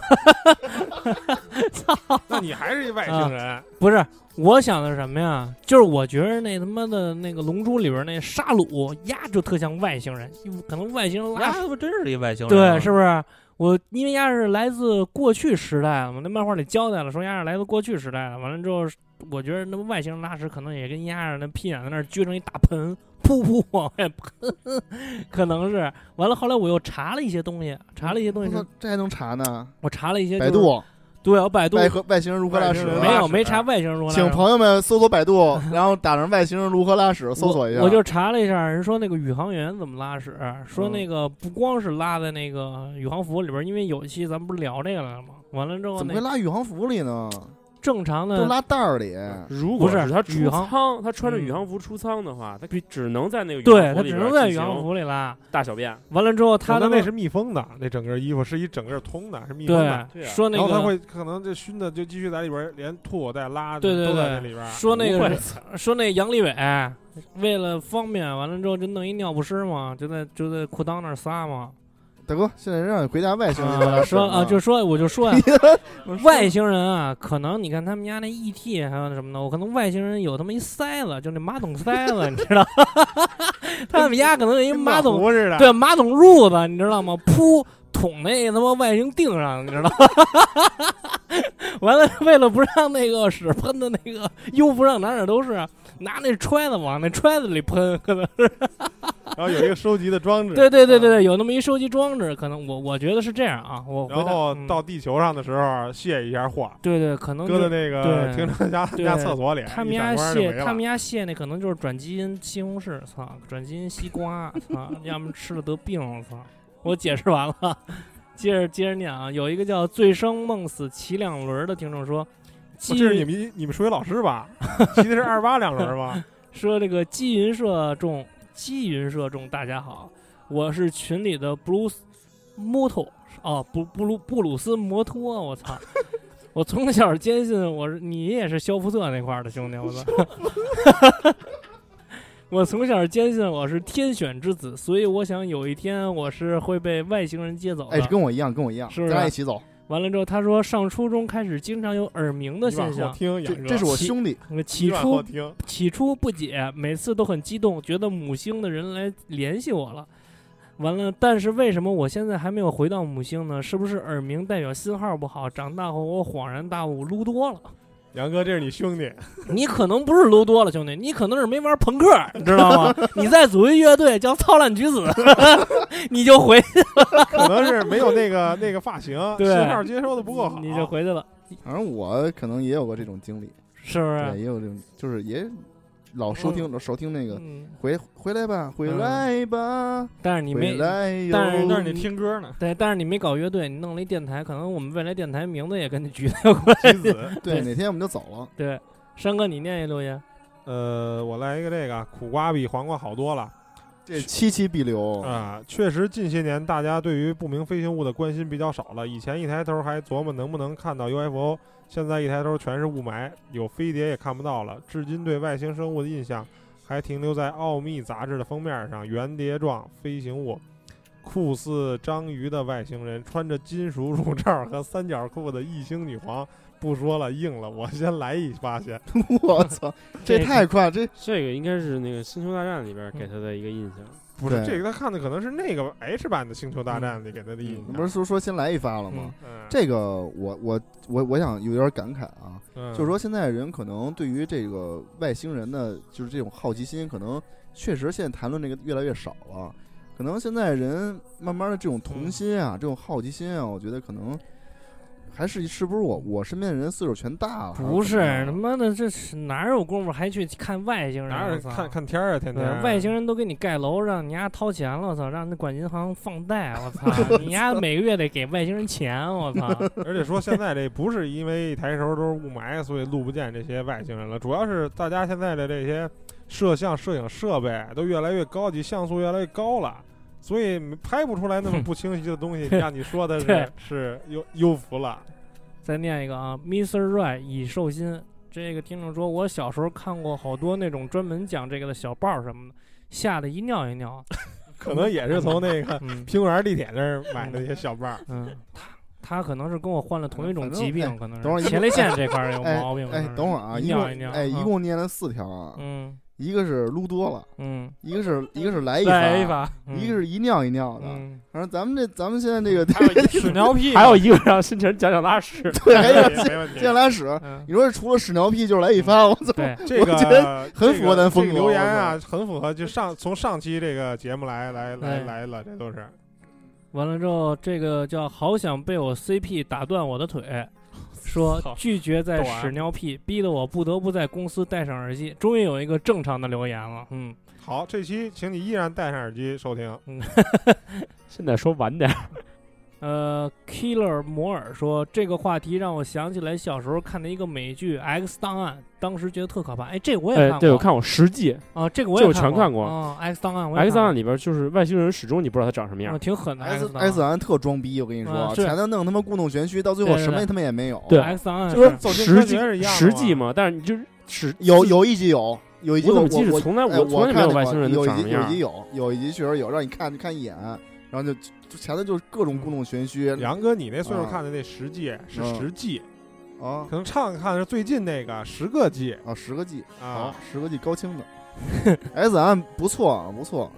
那你还是一外星人，不是，我想的是什么呀？就是我觉得那他妈的那个《龙珠》里边那沙鲁呀，就特像外星人，可能外星人拉呀，他妈真是一外星人啊。对，是不是？我因为丫是来自过去时代了嘛，那漫画里交代了，说丫是来自过去时代了。完了之后，我觉得那外星人拉屎可能也跟丫似的，那屁眼在那儿撅成一大盆，噗噗往外喷，可能是。完了，后来我又查了一些东西，查了一些东西这，这还能查呢？我查了一些、百，度对，我百度外和外星人如何拉屎没有没查外星人如何拉屎请朋友们搜索百度，然后打上外星人如何拉屎，搜索一下。我就查了一下，人说那个宇航员怎么拉屎，说嗯那个不光是拉在那个宇航服里边，因为有一期咱们不是聊这个了吗？完了之后，怎么会拉宇航服里呢？正常的都拉袋儿里。如果不是他出宇航舱，他穿着嗯宇航服出舱的话，他只能在那个宇对他航服里边只能在宇航服里拉。大小便。完了之后，他的他那是密封的，那整个衣服是一整个通的，是密封的。说那个然后他会可能就熏的就继续在里边儿连吐带拉，对对都在那对里边。说那个说那杨利伟为了方便，完了之后就弄一尿不湿嘛，就在就在裤裆那儿撒嘛。大哥，现在让你回答外星人啊，说啊，就说我就说呀，外星人啊，可能你看他们家那 ET 还有那什么的，我可能外星人有他妈一塞子，就那马桶塞子，你知道？他们家可能有一马桶，似的，对，马桶褥子，你知道吗？铺捅那他妈外星腚上，你知道吗？完了，为了不让那个屎喷的那个优不让哪哪都是，拿那揣子往那揣子里喷，可能然后有一个收集的装置，对对对对啊。对，有那么一收集装置，可能我我觉得是这样啊，我然后嗯到地球上的时候卸一下货，对对，可能搁在那个对停车家对家厕所里，他们家卸他们家卸那可能就是转基因西红柿，操，转基因西瓜，操，要么吃了得病，我操！我解释完了，接着接着念啊，有一个叫醉生梦死骑两轮儿的听众说，这是你们你们数学老师吧？骑的是二八两轮吧？说这个基云社众，基云社众，大家好，我是群里的布鲁斯摩托哦，布布鲁布鲁斯摩托，我操！我从小坚信我是你也是肖福特那块儿的兄弟，我操！我从小坚信我是天选之子，所以我想有一天我是会被外星人接走的。哎，跟我一样，跟我一样，是不是咱俩一起走。完了之后，他说上初中开始经常有耳鸣的现象，听，这是我起兄弟，那起初，起初不解，每次都很激动，觉得母星的人来联系我了。完了，但是为什么我现在还没有回到母星呢？是不是耳鸣代表信号不好？长大后我恍然大悟，撸多了。杨哥，这是你兄弟，你可能不是撸多了，兄弟，你可能是没玩朋克，你知道吗？你再组一乐队叫操烂橘子，你就回去可能是没有那个那个发型，对信号接收的不够好，你就回去了，反正我可能也有过这种经历，是不对，是？也有这种，就是也老收听老收听那个嗯，回回来吧，回嗯来吧，回但是你没，但是那是你听歌呢，对，但是你没搞乐队，你弄了一电台，可能我们未来电台名字也跟你橘子有关系。橘子。对，对哪天我们就走了。对，山哥，你念一留言。呃，我来一个这个，苦瓜比黄瓜好多了这七七必留，啊！确实，近些年大家对于不明飞行物的关心比较少了。以前一抬头还琢磨能不能看到 UFO，现在一抬头全是雾霾，有飞碟也看不到了。至今对外星生物的印象还停留在《奥秘》杂志的封面上，圆碟状飞行物，酷似章鱼的外星人，穿着金属乳罩和三角裤的异星女皇。不说了，硬了，我先来一发先。我操，这太快，这这个应该是那个《星球大战》里边给他的一个印象。对不是这个，他看的可能是那个 H 版的《星球大战》里给他的印象。不是说说先来一发了吗？嗯，这个我我我我想有点感慨啊，嗯就是说现在人可能对于这个外星人的就是这种好奇心，可能确实现在谈论这个越来越少了。可能现在人慢慢的这种童心啊，这种好奇心啊，我觉得可能还是是不是我我身边的人岁数全大了？不是他妈的，这是哪有功夫还去看外星人？哪有看看天儿啊？天对天外星人都给你盖楼，让你丫掏钱了，我操，让那管银行放贷，我操，你丫每个月得给外星人钱，我操，而且说现在这不是因为一抬头都是雾霾，所以录不见这些外星人了，主要是大家现在的这些摄像、摄影设备都越来越高级，像素越来越高了。所以拍不出来那么 不清晰的东西，像你说的是 是优优福了。再念一个啊，Mr. Right 已寿心。这个听众说，我小时候看过好多那种专门讲这个的小报什么的，吓得一尿一尿。可能也是从那个嗯苹果园地铁那儿买的那些小报儿。嗯，他他可能是跟我患了同一种疾病，哎可能等会儿一是前列腺这块儿有哎毛病。可哎能，是等会儿啊，一尿一尿，哎一嗯共念了四条啊，嗯一个是撸多了，嗯，一个是一个是来一来一发，发，一个是一尿一尿的。嗯，反正咱们这咱们现在这个还有 屎尿屁，还有一个让新晨讲讲拉屎，对，还有没没问题健。拉屎，嗯你说除了屎尿屁就是来一发，我操！对，这我觉个很符合咱风格这个留言啊，很符合，就上从上期这个节目来来来哎来了，这都是。完了之后，这个叫好想被我 CP 打断我的腿，说拒绝在屎尿屁，逼得我不得不在公司戴上耳机。终于有一个正常的留言了，嗯，好，这期请你依然戴上耳机收听。嗯 现在说晚点儿，呃，Killer 摩尔说这个话题让我想起来小时候看的一个美剧《X 档案》，当时觉得特可怕。哎，这个我也看哎，过，对我看过十季啊，这个我也这我全看过。啊，X 档案我也，X 档案里边就是外星人，始终你不知道他长什么样。挺狠的。X X 档案特装逼，我跟你说，啊是。前头弄他妈故弄玄虚，到最后什么他妈也没有。对。X 档案就是十十季嘛，但是你就是十有有一集有，有一集我我我从来哎我从来没有外星人有长什么样一集有一集有，有一集确实有，让你看看一眼，然后就就前头就是各种故弄玄虚杨哥，你那岁数啊。看的那十季是嗯。十季，啊。可能唱看的是最近那个十个季。啊，十个 G 啊，，十个 G 高清的。S M 不错啊，不错，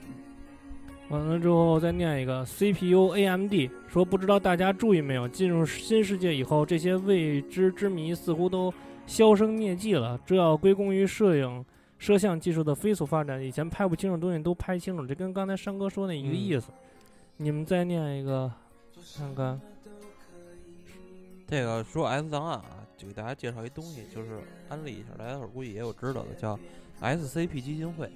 完了之后再念一个 CPU AMD 说，不知道大家注意没有，进入新世界以后，这些未知之谜似乎都销声匿迹了，这要归功于摄影。摄像技术的飞速发展，以前拍不清楚的东西都拍清楚，这跟刚才山哥说那一个意思。你们再念一个，看看。这个说 S 档案啊，就给大家介绍一东西，就是安利一下，大家伙儿估计也有知道的，叫 SCP 基金会。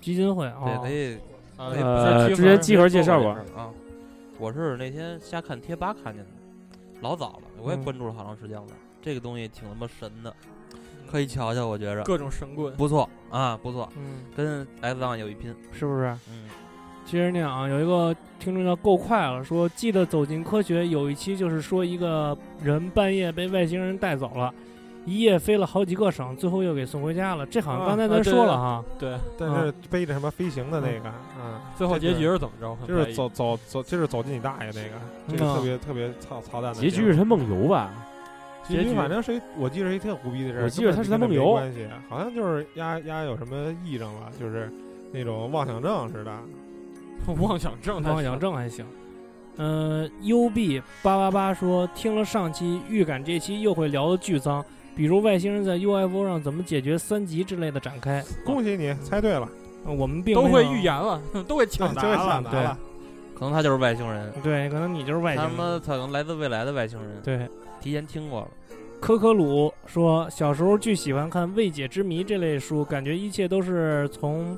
基金会对，啊可，以啊可以呃，不是之前集合介绍过啊。我是那天瞎看贴吧看见的，老早了，我也嗯关注了好长时间了。这个东西挺他妈神的，可以瞧瞧，我觉着各种神棍，不错啊，不错，嗯，跟 S 档案有一拼。是不是？嗯，接着念啊，有一个听众叫够快了，说记得走进科学有一期就是说一个人半夜被外星人带走了，一夜飞了好几个省，最后又给送回家了。这好像啊刚才咱说了哈，对，但是背着什么飞行的那个，嗯，最后结局是怎么着？就是走走走，就是走进你大爷那个，这个嗯特别特别操操蛋的结。局是他梦游吧？结局反正是一，我记得是一特胡逼的事儿。我记得他是他梦游没关系，好像就是丫丫有什么癔症了，就是那种妄想症似的。妄想症，妄想症还行。嗯、u b 八八八说听了上期，预感这期又会聊的巨脏，比如外星人在 UFO 上怎么解决三级之类的展开。恭喜你猜对了，呃我们并都会预言了，都会抢答了对抢答了。可能他就是外星人，对，可能你就是外星人。他们可能来自未来的外星人，对，提前听过了。科科鲁说，小时候巨喜欢看《未解之谜》这类书，感觉一切都是从，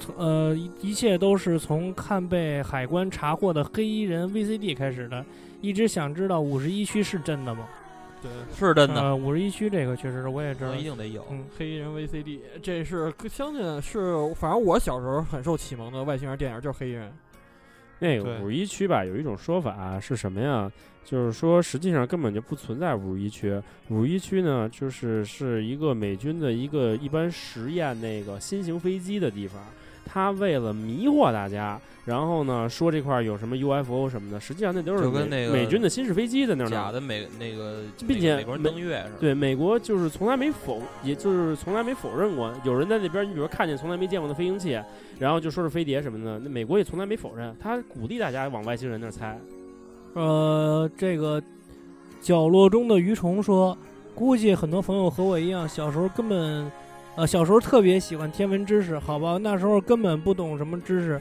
从呃，一一切都是从看被海关查获的黑衣人 VCD 开始的。一直想知道五十一区是真的吗？对，是真的，呃，五十一区这个确实是我也知道。一定得有。嗯，黑衣人 VCD，这是相信是，反正我小时候很受启蒙的外星人电影就是黑衣人。那个五十一区吧，有一种说法是什么呀？就是说，实际上根本就不存在五十一区。五十一区呢，就是是一个美军的一个一般实验那个新型飞机的地方。他为了迷惑大家，然后呢说这块儿有什么 UFO 什么的，实际上那都是跟那个美军的新式飞机在那儿呢假的美那个，并且美国人登月是吧？对，美国就是从来没否，也就是从来没否认过。有人在那边，你比如看见从来没见过的飞行器，然后就说是飞碟什么的，那美国也从来没否认，他鼓励大家往外星人那儿猜。呃，这个角落中的鱼虫说，估计很多朋友和我一样，小时候根本，呃，小时候特别喜欢天文知识，好吧，那时候根本不懂什么知识，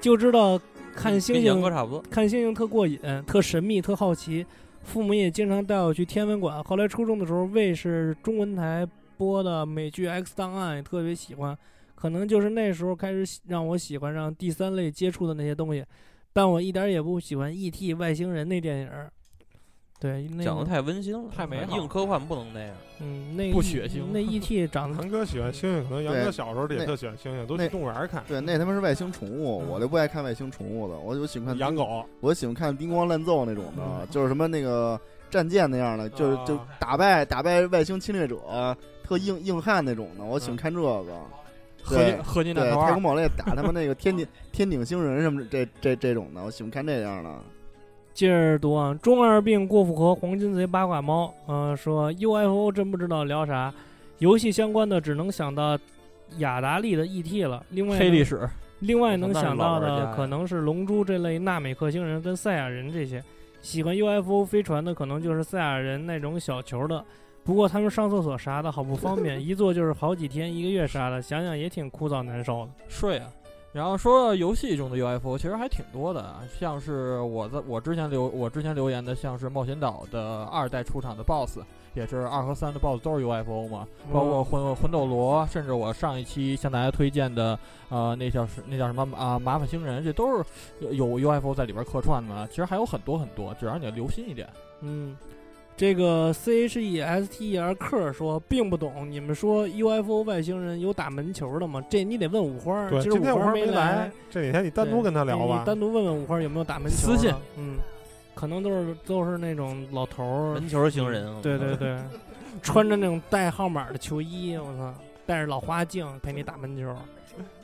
就知道看星星，差不多。看星星特过瘾，特神秘，特好奇。父母也经常带我去天文馆。后来初中的时候，卫视中文台播的美剧《X 档案》也特别喜欢，可能就是那时候开始喜让我喜欢上第三类接触的那些东西。但我一点儿也不喜欢 E.T. 外星人那电影儿。对，那个讲的太温馨了，太美好硬科幻不能那样。嗯，那不 E- 血腥那 E.T. 长得 杨哥喜欢星星，可能杨哥小时候也那特喜欢星星，都那去动物园看。对，那他妈是外星宠物，我就不爱看外星宠物的，我就喜欢看养狗，我喜欢看叮咣乱奏那种的，嗯就是什么那个战舰那样的，就是就啊打败打败外星侵略者，特硬硬汉那种的，我喜欢看这个。合对金合金弹对，头二太空，堡垒打他们那个天 顶天顶星人什么这这这种的，我喜欢看这样的。接着读啊，中二病过复合黄金贼八卦猫，呃，说 UFO 真不知道聊啥，游戏相关的只能想到雅达利的 ET 了。另外黑历史，另外能想到的可能是龙珠这类纳美克星人跟赛亚人这些。喜欢 UFO 飞船的可能就是赛亚人那种小球的，不过他们上厕所啥的好不方便，一坐就是好几天一个月啥的，想想也挺枯燥难受的。睡啊。然后说到游戏中的 UFO，其实还挺多的啊，像是我在我之前留我之前留言的，像是冒险岛的二代出场的 BOSS，也是二和三的 BOSS 都是 UFO 嘛，包括魂魂斗罗，甚至我上一期向大家推荐的，呃，那叫是那叫什么啊、麻烦星人，这都是有有 UFO 在里边客串的。其实还有很多很多，只要你留心一点。嗯，这个 C H E S T E R 克说并不懂，你们说 UFO 外星人有打门球的吗？这你得问五花儿。对，今儿五花儿今天五花没来，，这几天你单独跟他聊吧你。单独问问五花儿有没有打门球的。私信嗯，可能都是都是那种老头儿门，球星人，对对对，穿着那种带号码的球衣，我操，戴着老花镜陪你打门球。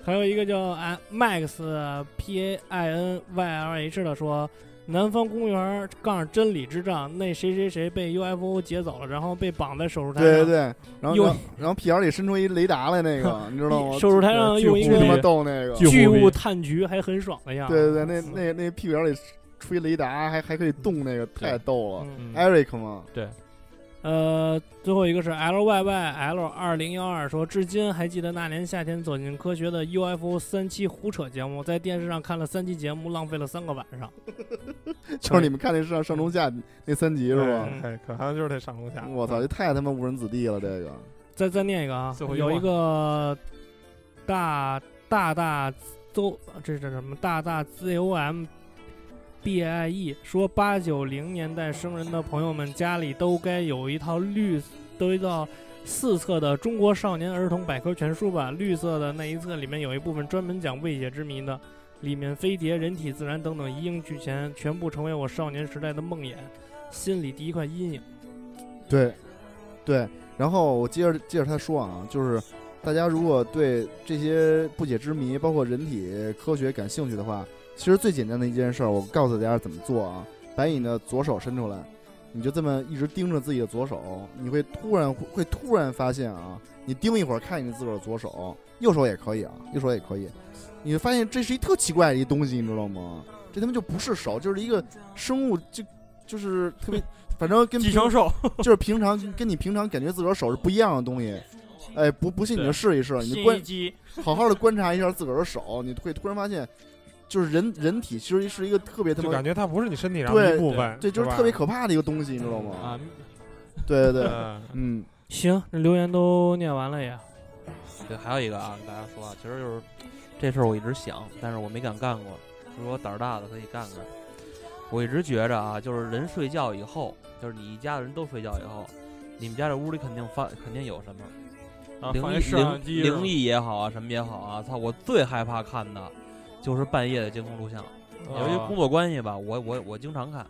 还有一个叫啊 Max P A I N Y L H 的说，南方公园杠真理之战，那谁谁谁被 UFO 劫走了，然后被绑在手术台上，对对对，然后又然后屁眼里伸出一雷达来，那个 你知道吗？手术台上用一巨他妈个逗那个，巨巨物探局，还很爽的样子。对对对，那那那屁股眼里吹雷达，还还可以动，那个太逗了。嗯，Eric 嘛，呃，最后一个是 L Y Y L 二零幺二说，至今还记得那年夏天走进科学的 UFO 三期胡扯节目，在电视上看了三期节目，浪费了三个晚上。就是你们看那上上中下那三集是吧？嗯哎，可能就是那上中下。我操，这太他妈误人子弟了，这个再再念一个啊最后，一有一个大大大邹，这是什么？大大 Z O M B I E 说，八九零年代生人的朋友们家里都该有一套绿，都一套四册的《中国少年儿童百科全书》吧。绿色的那一册里面有一部分专门讲未解之谜的，里面飞碟、人体自然等等一应俱全，全部成为我少年时代的梦魇，心里第一块阴影。对对。然后我接着接着他说啊，就是大家如果对这些不解之谜，包括人体科学感兴趣的话，其实最简单的一件事儿，我告诉大家怎么做啊，把你的左手伸出来，你就这么一直盯着自己的左手，你会突然会突然发现啊，你盯一会儿看你自个儿左手，右手也可以啊，右手也可以，你会发现这是一特奇怪的一东西，你知道吗？这他妈就不是手，就是一个生物，就就是特别，反正跟平寄生兽，就是平常跟你平常感觉自个儿手是不一样的东西。哎，不不信你就试一试，你观好好的观察一下自个儿的手，你会突然发现，就是人人体其实是一个特别特别就感觉它不是你身体上的一部分，对，就是特别可怕的一个东西，你知道吗？啊，对对对，嗯嗯，行，那留言都念完了呀。对，还有一个啊，跟大家说啊，其实就是这事儿我一直想，但是我没敢干过。如果胆儿大的可以干干。我一直觉着啊，就是人睡觉以后，就是你一家的人都睡觉以后，你们家这屋里肯定发肯定有什么灵异灵灵异也好啊，什么也好啊，操！我最害怕看的就是半夜的监控录像。由于啊工作关系吧，我我我经常看，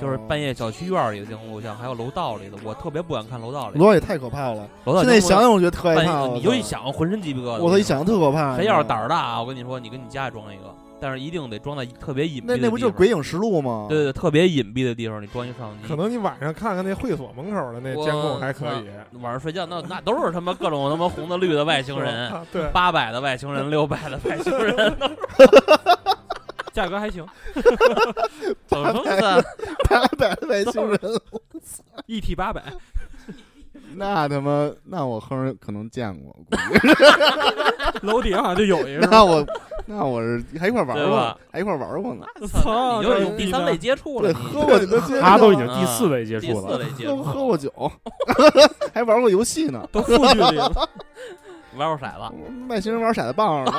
就是半夜小区院里的监控录像，还有楼道里的，我特别不敢看楼道里。楼道也太可怕了，楼道现在想想我觉得特害半怕，夜你就一想，浑身鸡皮疙瘩。我操，一想特可怕。谁要是胆儿，儿大啊，我跟你说，你跟你家里装一个，但是一定得装在特别隐蔽的地方。那那不就是《鬼影实录》吗？对对对，特别隐蔽的地方，你装一摄像机。可能你晚上看看那会所门口的那监控还可以。晚上睡觉，那那都是他妈各种他妈红的绿的外星人，啊对，八百的外星人，六百的外星人，价格还行 怎么说呢？八百的外星人，一 T 八百，那他妈，那我哼可能见过，估计楼底下好像就有一个，那我那我是还一块玩过还一块玩过呢，操，你就这牛逼的是第三类接触，了，你喝过你都接他都已经第四位接触了，四类接触，喝喝过酒，还玩过游戏呢。都负距离了，玩过骰子，外星人玩骰子棒呢，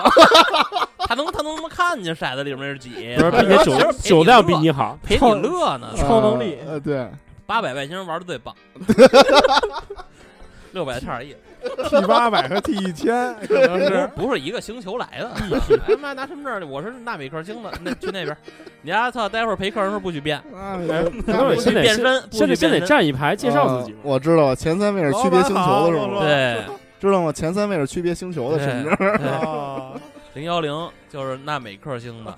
他能他能他妈看见骰子里面是几？不是，并且酒酒量比你好，陪你乐呢。超能力呃，呃对，八百外星人玩的最棒，六百差点意思。T 八百和 T 一千可能是不是一个星球来的。哎妈，拿身份证去，我是纳米克星的，那去那边。你丫操，待会儿陪客人时候不许变，先得变身，不先得先得许变身。站一排介绍自己啊。我知道，前三位是区别星球的是吗？对，知道吗？前三位是区别星球的身份证。零幺零就是纳美克星的，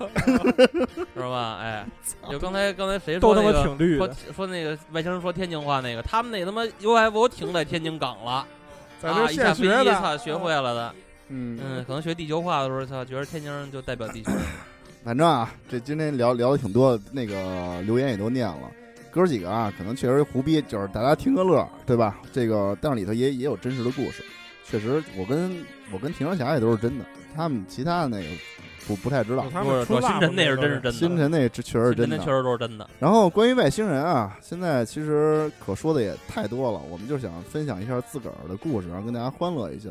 是吧？哎，就刚才刚才谁说那个说挺绿的，说那个外星人说天津话那个，他们那他妈 UFO 停在天津港了，啊，在这现学的，操学会了的，嗯嗯，可能学地球化的时候，操，觉得天津人就代表地球。反正啊，这今天聊聊的挺多，那个留言也都念了。哥几个啊，可能确实胡逼，就是大家听个乐，对吧？这个，但是里头也也有真实的故事。确实，我跟我跟庭长侠也都是真的，他们其他的那个不不太知道。他不是星辰那是真是真的，星辰那这确实是真的那确。实都是真的。然后关于外星人啊，现在其实可说的也太多了，我们就想分享一下自个儿的故事，然后跟大家欢乐一下。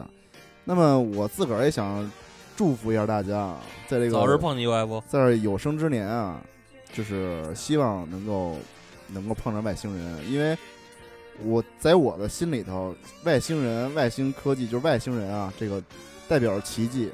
那么我自个儿也想祝福一下大家啊，在这个早日碰见 UFO，在这有生之年啊，就是希望能够能够碰上外星人，因为我在我的心里头，外星人、外星科技就是外星人啊，这个代表着奇迹。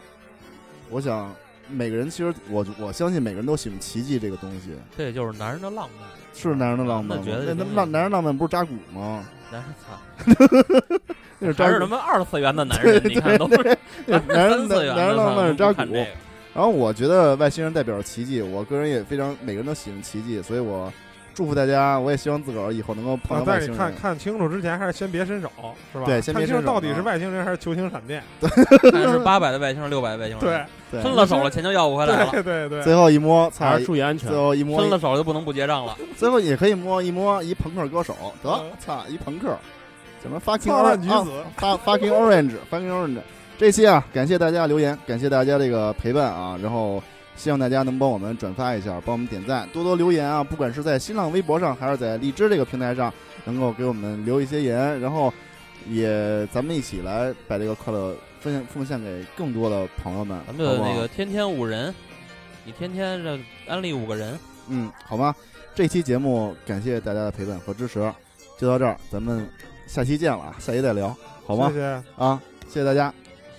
我想每个人其实我我相信每个人都喜欢奇迹这个东西，这也就是男人的浪漫。是男人的浪漫吗？那觉得那那浪男人浪漫不是扎古吗？男人操，那是扎古，还是他妈二次元的男人，你看都是那男人三次元的，男人浪漫是扎古然后我觉得外星人代表着奇迹，我个人也非常，每个人都喜欢奇迹，所以我祝福大家，我也希望自个儿以后能够碰啊到外星人但是你看。看清楚之前，还是先别伸手，是吧？对先别伸手看清楚到底是啊外星人还是球形闪电。看是八百的外星人，六百的外星人，对，对，伸了手了，钱就要不回来了，对对对，最后一摸，操还！是注意安全最。后一摸分，了手就不能不结账了。最后也可以摸一摸一朋克歌手，得嗯，操，一朋克，什么 fucking orange 发 fucking orange，fucking orange。这期啊，感谢大家留言，感谢大家这个陪伴啊，然后希望大家能帮我们转发一下，帮我们点赞，多多留言啊，不管是在新浪微博上，还是在荔枝这个平台上，能够给我们留一些言，然后也咱们一起来把这个快乐分享奉献给更多的朋友们，咱们的那个天天五人，你天天这安利五个人，嗯，好吗？这期节目感谢大家的陪伴和支持，就到这儿，咱们下期见了啊，下期再聊，好吗谢？谢，啊，谢谢大家。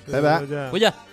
谢谢拜拜再见回见。